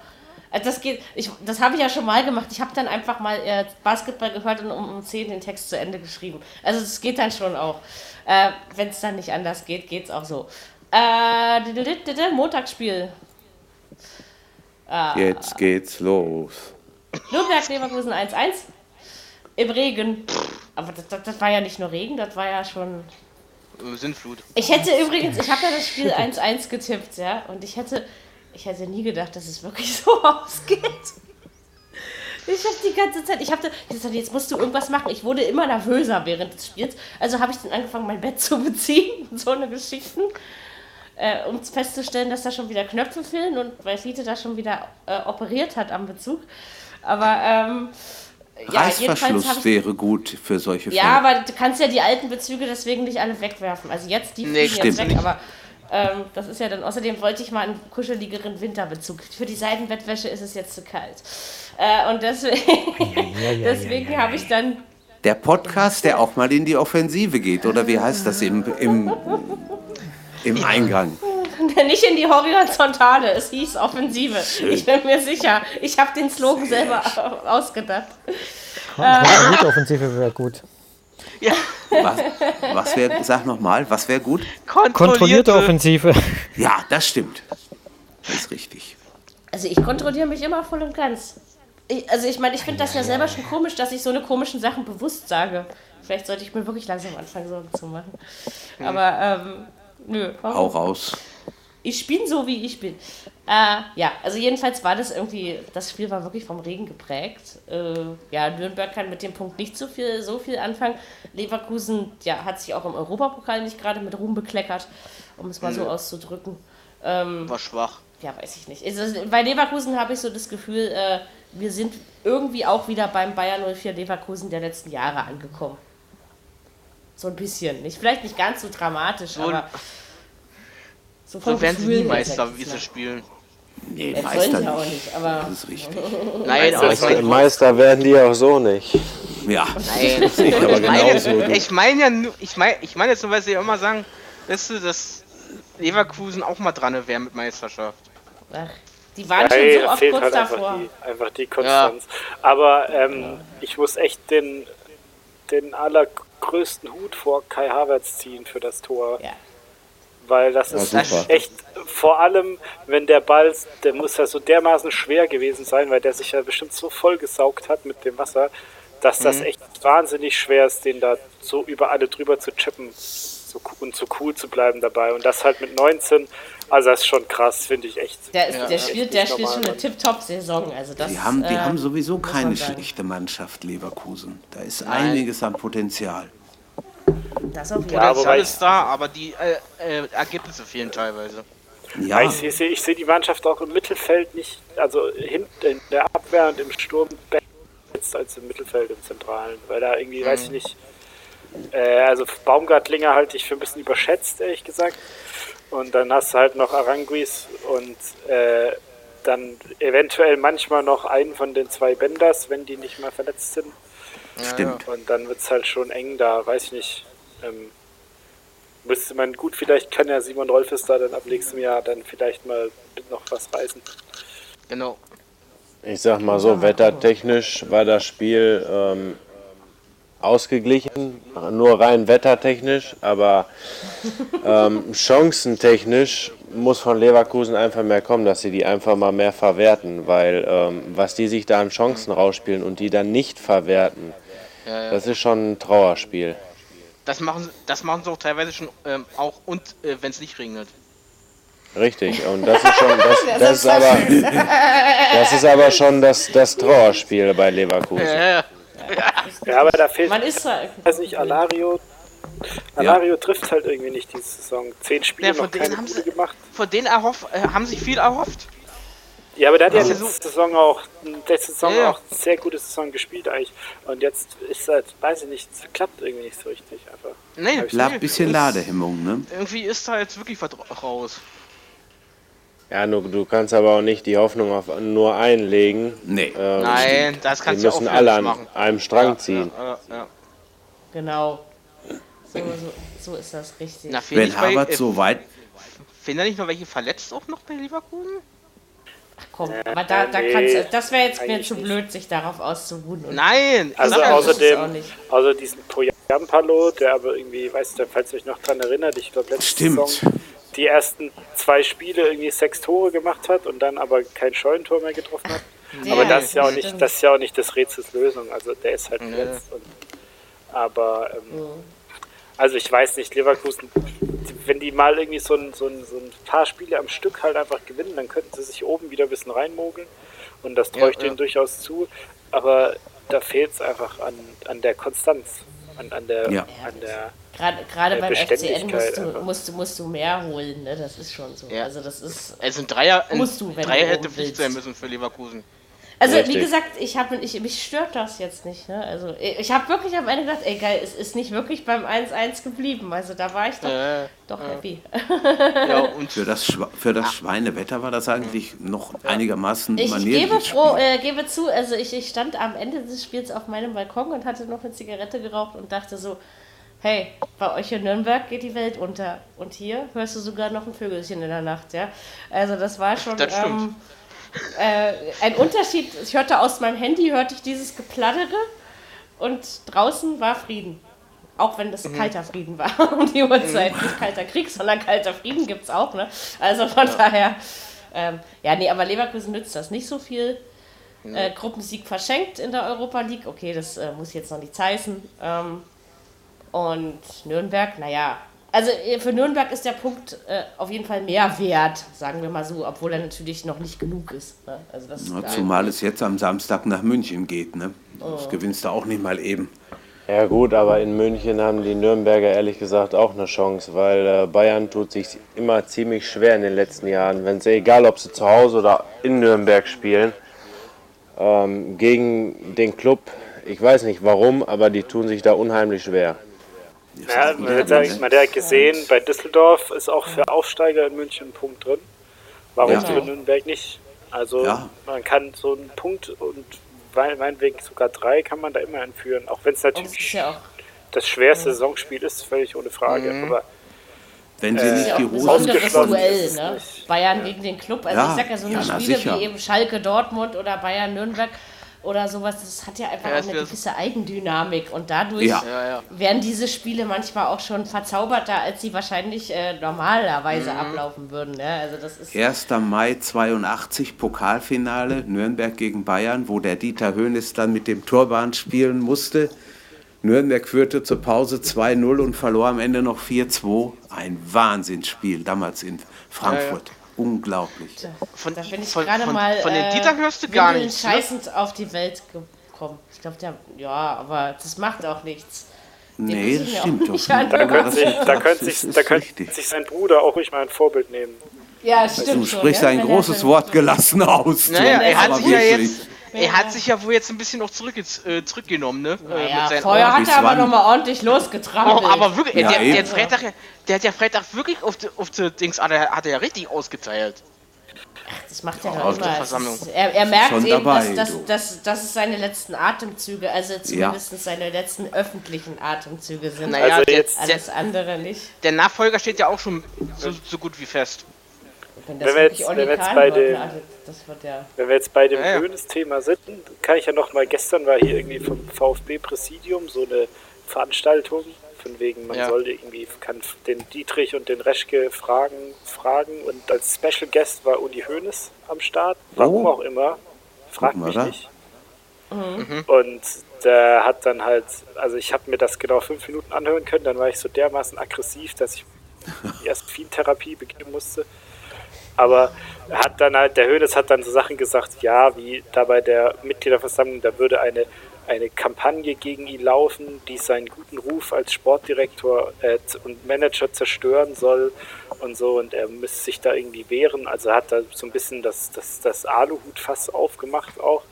Also das geht, ich, das habe ich ja schon mal gemacht. Ich habe dann einfach mal äh, Basketball gehört und um, um 10 den Text zu Ende geschrieben. Also es geht dann schon auch. Äh, Wenn es dann nicht anders geht, geht es auch so. Äh, Montagsspiel. Äh, Jetzt geht's los. Nürnberg Leverkusen 1-1 im Regen. Aber das, das, das, war ja nicht nur Regen, das war ja schon. Sintflut. Ich hätte übrigens, ich habe ja das Spiel 1-1 getippt, ja, und ich hätte, ich hätte nie gedacht, dass es wirklich <laughs> so ausgeht. Ich habe die ganze Zeit, ich habe gesagt, jetzt musst du irgendwas machen. Ich wurde immer nervöser während des Spiels. Also habe ich dann angefangen, mein Bett <laughs> zu beziehen. So eine Geschichten. Äh, um festzustellen, dass da schon wieder Knöpfe fehlen und weil Fiete da schon wieder äh, operiert hat am Bezug. Aber ähm, ja, Reißverschluss ich, wäre gut für solche Fälle. Ja, aber du kannst ja die alten Bezüge deswegen nicht alle wegwerfen. Also jetzt die nee, jetzt weg, nicht. aber ähm, das ist ja dann, außerdem wollte ich mal einen kuscheligeren Winterbezug. Für die Seidenbettwäsche ist es jetzt zu kalt. Äh, und deswegen, ja, <laughs> ja, deswegen habe ich dann... Der Podcast, der auch mal in die Offensive geht, oder wie heißt das im, im, im Eingang? Nicht in die Horizontale, es hieß Offensive. Schön. Ich bin mir sicher. Ich habe den Slogan selber ausgedacht. Kontrollierte Offensive wäre gut. Ja. Was, was wäre, sag nochmal, was wäre gut? Kontrollierte. Kontrollierte Offensive. Ja, das stimmt. Das ist richtig. Also ich kontrolliere mich immer voll und ganz. Ich, also ich meine, ich finde das ja selber schon komisch, dass ich so eine komischen Sachen bewusst sage. Vielleicht sollte ich mir wirklich langsam anfangen, Sorgen zu machen. Aber ähm, nö. Warum? Hau raus ich bin so, wie ich bin. Äh, ja, also jedenfalls war das irgendwie, das Spiel war wirklich vom Regen geprägt. Äh, ja, Nürnberg kann mit dem Punkt nicht so viel, so viel anfangen. Leverkusen ja, hat sich auch im Europapokal nicht gerade mit Ruhm bekleckert, um es mal mhm. so auszudrücken. Ähm, war schwach. Ja, weiß ich nicht. Also, bei Leverkusen habe ich so das Gefühl, äh, wir sind irgendwie auch wieder beim Bayern 04 Leverkusen der letzten Jahre angekommen. So ein bisschen. Nicht, vielleicht nicht ganz so dramatisch, so, aber so, so werden sie nie Meister, wie sie spielen. Nee, das Meister nicht. auch nicht, aber. Das ist richtig. <laughs> Nein, aber Meister, Meister werden die auch so nicht. Ja, Nein. <laughs> ich, aber meine, ich meine ja nur, ich meine ich mein jetzt nur, weil sie immer sagen, weißt du, dass Leverkusen auch mal dran wäre mit Meisterschaft. Ach, die waren Nein, schon so oft kurz halt davor. Einfach die, einfach die Konstanz. Ja. Aber ähm, ja. ich muss echt den, den allergrößten Hut vor Kai Havertz ziehen für das Tor. Ja weil das ist super. echt, vor allem, wenn der Ball, der muss ja so dermaßen schwer gewesen sein, weil der sich ja bestimmt so voll gesaugt hat mit dem Wasser, dass das mhm. echt wahnsinnig schwer ist, den da so über alle drüber zu chippen so, und so cool zu bleiben dabei. Und das halt mit 19, also das ist schon krass, finde ich echt. Der, ist, ja. der spielt, der spielt schon eine Tip-Top-Saison. Also die haben, die äh, haben sowieso keine schlechte Mannschaft, Leverkusen. Da ist Nein. einiges an Potenzial. Das auf jeden Fall. Ja, ist da, aber die äh, äh, Ergebnisse fehlen teilweise. Ja. Ich sehe ich seh die Mannschaft auch im Mittelfeld nicht, also hinten in der Abwehr und im Sturm besser als im Mittelfeld im Zentralen, weil da irgendwie, mhm. weiß ich nicht, Äh, also Baumgartlinger halte ich für ein bisschen überschätzt, ehrlich gesagt. Und dann hast du halt noch Aranguis und äh, dann eventuell manchmal noch einen von den zwei Benders, wenn die nicht mehr verletzt sind. Stimmt. Und dann wird es halt schon eng da, weiß ich nicht. Ähm, müsste man, gut, vielleicht kann ja Simon Rolfes da dann ab nächstem Jahr dann vielleicht mal noch was reißen. Genau. Ich sag mal so, wettertechnisch war das Spiel ähm, ausgeglichen, nur rein wettertechnisch, aber ähm, <laughs> chancentechnisch muss von Leverkusen einfach mehr kommen, dass sie die einfach mal mehr verwerten, weil ähm, was die sich da an Chancen rausspielen und die dann nicht verwerten, ja, ja. das ist schon ein Trauerspiel. Das machen, das machen sie auch teilweise schon ähm, auch und äh, wenn es nicht regnet. Richtig, und das ist schon, das, <laughs> das, das ist aber, <laughs> das ist aber schon das, das Trauerspiel bei Leverkusen. Ja, ja <laughs> aber da fehlt, Man ist halt, weiß nicht, Alario, Alario ja. trifft halt irgendwie nicht diese Saison. Zehn Spiele ja, noch keine haben sie, gemacht. Von denen erhoff, äh, haben sich viel erhofft. Ja, aber der hat ja letzte Saison auch, letzte Saison ja. auch sehr gute Saison gespielt eigentlich. Und jetzt ist halt, weiß ich nicht, es klappt irgendwie nicht so richtig einfach. Nee, ein bisschen Ladehemmung, ne? Irgendwie ist da jetzt wirklich was raus. Ja, nur, du kannst aber auch nicht die Hoffnung auf nur einen legen. Nee. Ähm, Nein, das kannst du auch müssen alle an machen. einem Strang ja, ziehen. Ja, ja, genau. So, so, so, ist das richtig. Na, Wenn Harvard bei, äh, so weit. Finden da nicht noch welche verletzt auch noch bei Leverkusen? Komm, aber da, da nee, kannst das wäre jetzt mir zu blöd, sich darauf auszuruhen. Nein! Also außerdem, außer diesen Poyampalo, der aber irgendwie, weißt du, falls ihr euch noch dran erinnert, ich glaube letzte Stimmt. Saison die ersten zwei Spiele irgendwie sechs Tore gemacht hat und dann aber kein Scheunentor mehr getroffen hat. Ja, aber das ist ja auch nicht, das ist ja auch nicht des Rätsels Lösung. Also der ist halt verletzt. Ja. Aber ähm, ja. Also ich weiß nicht, Leverkusen, wenn die mal irgendwie so ein, so, ein, so ein paar Spiele am Stück halt einfach gewinnen, dann könnten sie sich oben wieder ein bisschen reinmogeln. Und das traue ich denen durchaus zu. Aber da fehlt es einfach an, an der Konstanz, an, an der, an der Gerade, gerade beim FCN musst du, musst, du, musst du mehr holen, ne? Das ist schon so. Ja. Also das ist. Also ein Dreier, musst du, wenn Dreier hätte Pflicht sein müssen für Leverkusen. Also Richtig. wie gesagt, ich habe ich, mich stört das jetzt nicht. Ne? Also ich habe wirklich am Ende gedacht, ey geil, es ist nicht wirklich beim 1-1 geblieben. Also da war ich doch, äh, doch äh. happy. Ja, <laughs> und für das, für das Schweinewetter war das eigentlich noch einigermaßen Ich, ich gebe, froh, äh, gebe zu, also ich, ich stand am Ende des Spiels auf meinem Balkon und hatte noch eine Zigarette geraucht und dachte so, hey, bei euch in Nürnberg geht die Welt unter. Und hier hörst du sogar noch ein Vögelchen in der Nacht, ja. Also das war schon das ähm, äh, ein Unterschied. Ich hörte aus meinem Handy, hörte ich dieses Gepladdere und draußen war Frieden. Auch wenn das mhm. kalter Frieden war <laughs> um die Uhrzeit. Mhm. Nicht kalter Krieg, sondern kalter Frieden gibt es auch, ne? Also von ja. daher. Ähm, ja, nee, aber Leverkusen nützt das nicht so viel. Äh, Gruppensieg verschenkt in der Europa League. Okay, das äh, muss jetzt noch nichts heißen. Ähm, und Nürnberg, naja, also äh, für Nürnberg ist der Punkt äh, auf jeden Fall mehr wert, sagen wir mal so, obwohl er natürlich noch nicht genug ist. Ne? Also das ja, zumal es jetzt am Samstag nach München geht. Ne? Das oh. gewinnst du auch nicht mal eben. Ja gut, aber in München haben die Nürnberger ehrlich gesagt auch eine Chance, weil äh, Bayern tut sich immer ziemlich schwer in den letzten Jahren, wenn sie, egal ob sie zu Hause oder in Nürnberg spielen, ähm, gegen den Club, ich weiß nicht warum, aber die tun sich da unheimlich schwer. Ja, man, hat, man hat gesehen, bei Düsseldorf ist auch für Aufsteiger in München ein Punkt drin. Warum ja. für Nürnberg nicht? Also ja. man kann so einen Punkt und meinetwegen sogar drei kann man da immer entführen, auch wenn es natürlich ja das schwerste ja. Saisonspiel ist, völlig ohne Frage. Mhm. Aber wenn sie äh, nicht die Hose Duell, ne? Bayern gegen den Club. Also ich sag ja so eine Spiele wie eben Schalke Dortmund oder Bayern Nürnberg oder sowas, das hat ja einfach ja, auch eine gewisse Eigendynamik und dadurch ja. werden diese Spiele manchmal auch schon verzauberter, als sie wahrscheinlich äh, normalerweise mhm. ablaufen würden. Ne? Also das ist 1. Mai 82, Pokalfinale, Nürnberg gegen Bayern, wo der Dieter Höhnes dann mit dem Turban spielen musste. Nürnberg führte zur Pause 2-0 und verlor am Ende noch 4-2. Ein Wahnsinnsspiel damals in Frankfurt. Ja, unglaublich. Von, da bin ich gerade mal von den Dieter hörst du gar nichts. Ne? scheißend ne? auf die Welt gekommen. Ich glaube, der, ja, aber das macht auch nichts. Nee, das stimmt doch. Da könnte sich, da könnte sich, da könnte sich sein Bruder auch ruhig mal ein Vorbild nehmen. Ja, stimmt. Du sprichst schon, ein großes Wort gelassen aus. Naja, er hat sich ja jetzt, er hat sich ja wohl jetzt ein bisschen noch zurück, äh, zurückgenommen, ne? Naja, äh, vorher hat er aber nochmal ordentlich losgetrampelt. Oh, aber wirklich, ja, der, der, Freitag, der hat ja Freitag wirklich auf die, auf die Dings, hat er, hat er ja richtig ausgeteilt. Ach, das macht er ja, doch immer. Ist, er, er, merkt eben, dabei, dass, dass, dass, dass, es seine letzten Atemzüge, also zumindest ja. seine letzten öffentlichen Atemzüge sind. Naja, also jetzt, alles der, andere nicht. Der Nachfolger steht ja auch schon so, so gut wie fest. Wenn, wenn, wir jetzt, wenn, wir jetzt bei dem, ja wenn wir jetzt bei dem ja, Höhnes-Thema sind, kann ich ja noch mal, gestern war hier irgendwie vom VfB-Präsidium so eine Veranstaltung, von wegen, man ja. sollte irgendwie, kann den Dietrich und den Reschke fragen, fragen und als Special Guest war Uli Hoeneß am Start, warum oh. auch immer, fragt mich da. nicht. Mhm. Und der hat dann halt, also ich habe mir das genau fünf Minuten anhören können, dann war ich so dermaßen aggressiv, dass ich <laughs> erst viel Therapie beginnen musste. Aber hat dann halt, der Hönes hat dann so Sachen gesagt, ja, wie da bei der Mitgliederversammlung, da würde eine, eine Kampagne gegen ihn laufen, die seinen guten Ruf als Sportdirektor äh, und Manager zerstören soll und so und er müsste sich da irgendwie wehren. Also hat da so ein bisschen das, das, das Aluhutfass aufgemacht auch.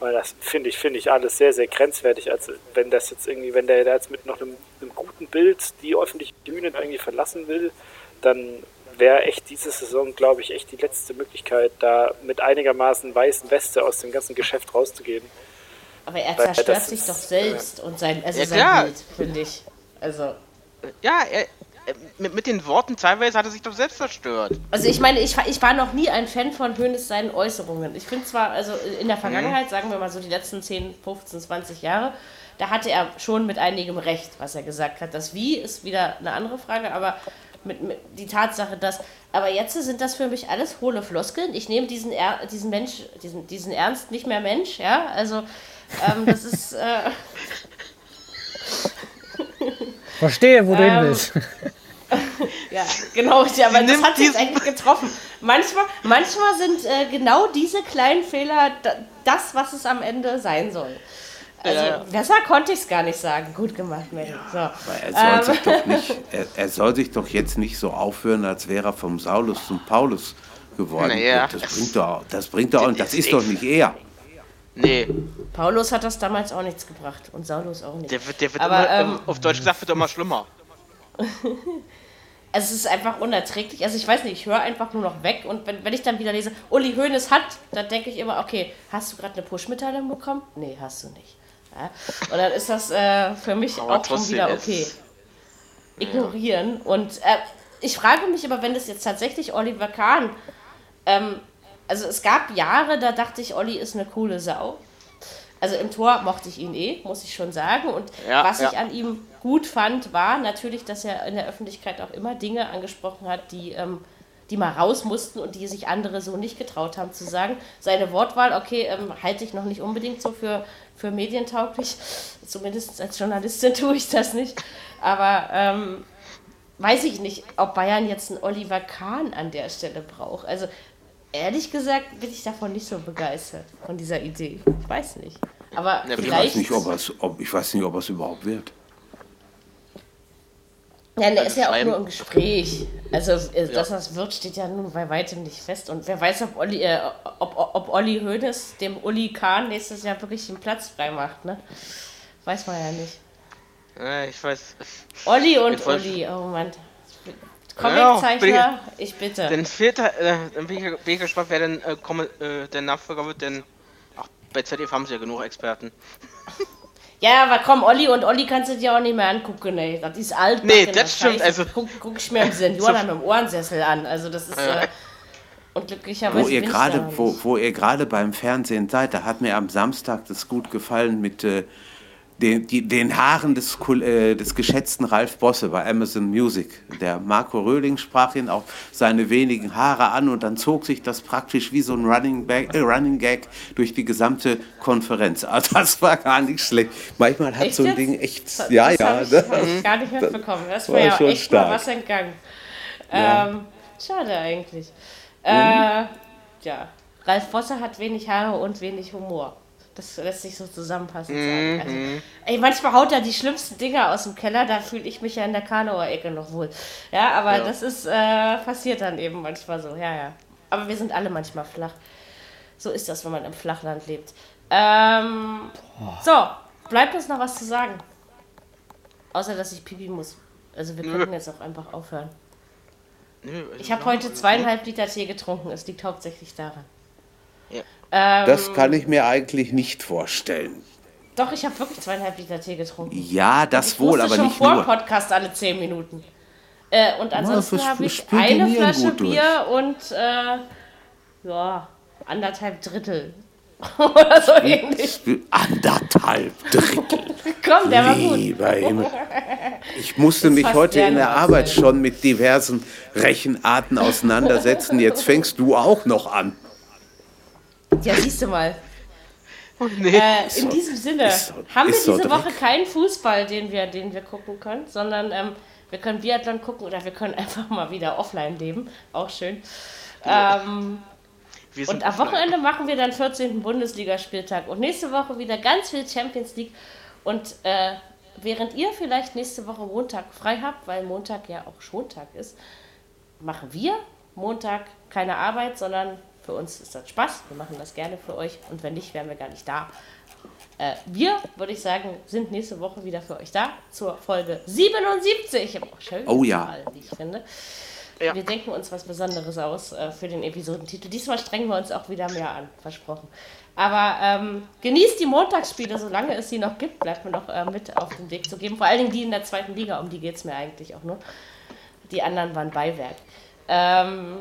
Weil das finde ich, finde ich alles sehr, sehr grenzwertig. Also wenn das jetzt irgendwie, wenn der jetzt mit noch einem, einem guten Bild die öffentliche Bühne irgendwie verlassen will, dann wäre echt diese Saison, glaube ich, echt die letzte Möglichkeit, da mit einigermaßen weißen Weste aus dem ganzen Geschäft rauszugehen. Aber er zerstört sich ist, doch selbst äh, und sein, also ja, sein Bild, finde ich. Also. Ja, er, mit, mit, den Worten teilweise hat er sich doch selbst zerstört. Also ich meine, ich, ich war noch nie ein Fan von Hönes seinen Äußerungen. Ich finde zwar, also in der Vergangenheit, mhm. sagen wir mal so die letzten 10, 15, 20 Jahre, da hatte er schon mit einigem Recht, was er gesagt hat. Das Wie ist wieder eine andere Frage, aber mit, mit, die Tatsache, dass. Aber jetzt sind das für mich alles hohle Floskeln. Ich nehme diesen, er, diesen Mensch, diesen, diesen Ernst nicht mehr Mensch, ja. Also, ähm, das <laughs> ist. Äh, Verstehe, wo du hin ähm, willst. <laughs> ja, genau, ja, aber das hat sich eigentlich getroffen. Manchmal, manchmal sind äh, genau diese kleinen Fehler das, was es am Ende sein soll. Also ja. besser konnte ich es gar nicht sagen. Gut gemacht, Melly. Ja, so. Er soll, ähm. sich doch <laughs> nicht, er, er, soll sich doch jetzt nicht so aufhören, als wäre er vom Saulus zum Paulus geworden. Naja, das, bringt doch, das bringt doch, das ist doch nicht er. Nee. Paulus hat das damals auch nichts gebracht und Saulus auch nicht. Der wird, der wird Aber, immer, ähm, auf Deutsch gesagt, wird immer schlimmer. <laughs> Es ist einfach unerträglich. Also ich weiß nicht, ich höre einfach nur noch weg und wenn, wenn ich dann wieder lese, Uli Hoeneß hat, dann denke ich immer, okay, hast du gerade eine Push-Mitteilung bekommen? Nee, hast du nicht. Ja? Und dann ist das äh, für mich aber auch schon wieder okay. Ignorieren. Ja. Und äh, ich frage mich aber, wenn das jetzt tatsächlich Oliver Kahn, ähm, also es gab Jahre, da dachte ich, Olli ist eine coole Sau. Also im Tor mochte ich ihn eh, muss ich schon sagen. Und ja, was ich an ihm gut fand, war natürlich, dass er in der Öffentlichkeit auch immer Dinge angesprochen hat, die ähm, die mal raus mussten und die sich andere so nicht getraut haben zu sagen. Seine Wortwahl, okay, ähm, halte ich noch nicht unbedingt so für, für medientauglich. Zumindest als Journalistin <laughs> tue ich das nicht. Aber ähm, weiß ich nicht, ob Bayern jetzt einen Oliver Kahn an der Stelle braucht. Also ehrlich gesagt bin ich davon nicht so begeistert, von dieser Idee. Ich weiß nicht. Aber ja, vielleicht... Ich weiß nicht, ob ob, ich weiß nicht, ob es überhaupt wird. Ja, der ist ja auch nur im Gespräch. Also, äh, dass das wird, steht ja nun bei weitem nicht fest. Und wer weiß, ob Olli, äh, ob, ob Olli Hoeneß dem Uli Kahn nächstes Jahr wirklich den Platz frei macht, ne? Weiß man ja nicht. Ja, ich weiß. Olli und Olli, oh Mann. Comiczeichner, ja, ich bitte. Dann fehlt äh, dann bin ich, bin ich gespannt, wer denn äh, äh, der Nachfolger wird, denn ach, bei ZDF haben sie ja genug Experten. <laughs> Ja, aber komm, Olli und Olli kannst du dir auch nicht mehr angucken, ey. Das ist alt. Nee, das stimmt. Also, guck, guck ich mir im Senioren <laughs> mit dem Ohrensessel an. Also das ist. Äh, und glücklicherweise. Wo ihr gerade, wo, wo ihr gerade beim Fernsehen seid, da hat mir am Samstag das gut gefallen mit äh, den, die, den Haaren des, äh, des geschätzten Ralf Bosse bei Amazon Music. Der Marco Röhling sprach ihn auch seine wenigen Haare an und dann zog sich das praktisch wie so ein Running, Back, äh, Running Gag durch die gesamte Konferenz. Also das war gar nicht schlecht. Manchmal hat echt so ein jetzt? Ding echt. Das, ja, das ja. Ich, das hab ich gar nicht <laughs> mitbekommen. Das war, war ja echt stark. mal was entgangen. Ja. Ähm, schade eigentlich. Mhm. Äh, ja, Ralf Bosse hat wenig Haare und wenig Humor. Das lässt sich so zusammenfassend sagen. Also, mhm. ey, manchmal haut er die schlimmsten Dinge aus dem Keller, da fühle ich mich ja in der Kanoer Ecke noch wohl. Ja, aber ja. das ist äh, passiert dann eben manchmal so, ja, ja. Aber wir sind alle manchmal flach. So ist das, wenn man im Flachland lebt. Ähm, so, bleibt uns noch was zu sagen? Außer, dass ich pipi muss. Also wir könnten jetzt auch einfach aufhören. Nö, ich habe heute zweieinhalb Liter Tee getrunken. Es liegt hauptsächlich daran. Ähm, das kann ich mir eigentlich nicht vorstellen. Doch, ich habe wirklich zweieinhalb Liter Tee getrunken. Ja, das wohl, aber schon nicht vor nur. Podcast alle zehn Minuten. Äh, und ansonsten ja, habe ich eine Flasche Bier und äh, ja, anderthalb Drittel. <laughs> Oder so ähnlich. Anderthalb Drittel. <laughs> Komm, der war gut. <laughs> Himmel. Ich musste mich heute in der Arbeit schon mit diversen Rechenarten auseinandersetzen. Jetzt fängst du auch noch an. Ja, siehst du mal. Oh, nee. äh, in diesem Sinne so, haben wir diese so Woche keinen Fußball, den wir, den wir gucken können, sondern ähm, wir können Biathlon gucken oder wir können <laughs> einfach mal wieder offline leben. Auch schön. Ähm, und am Wochenende machen wir dann 14. Bundesligaspieltag und nächste Woche wieder ganz viel Champions League. Und äh, während ihr vielleicht nächste Woche Montag frei habt, weil Montag ja auch Schontag ist, machen wir Montag keine Arbeit, sondern für uns ist das Spaß. Wir machen das gerne für euch und wenn nicht, wären wir gar nicht da. Äh, wir, würde ich sagen, sind nächste Woche wieder für euch da zur Folge 77. Oh, schön, oh ja. wie ich finde. Ja. Wir denken uns was Besonderes aus äh, für den Episodentitel. Diesmal strengen wir uns auch wieder mehr an, versprochen. Aber ähm, genießt die Montagsspiele, solange es sie noch gibt, bleibt mir noch äh, mit auf den Weg zu geben. Vor allen Dingen die in der zweiten Liga, um die geht es mir eigentlich auch nur. Die anderen waren Beiwerk. Ähm,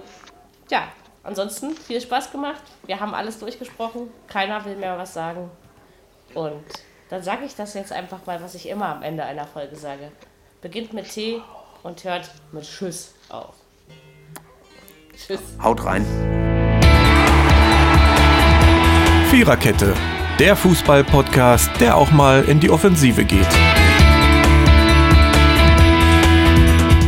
ja, ansonsten viel Spaß gemacht. Wir haben alles durchgesprochen. Keiner will mehr was sagen. Und dann sage ich das jetzt einfach mal, was ich immer am Ende einer Folge sage. Beginnt mit T und hört mit Tschüss auf. Tschüss. Haut rein. Viererkette, der Fußball-Podcast, der auch mal in die Offensive geht.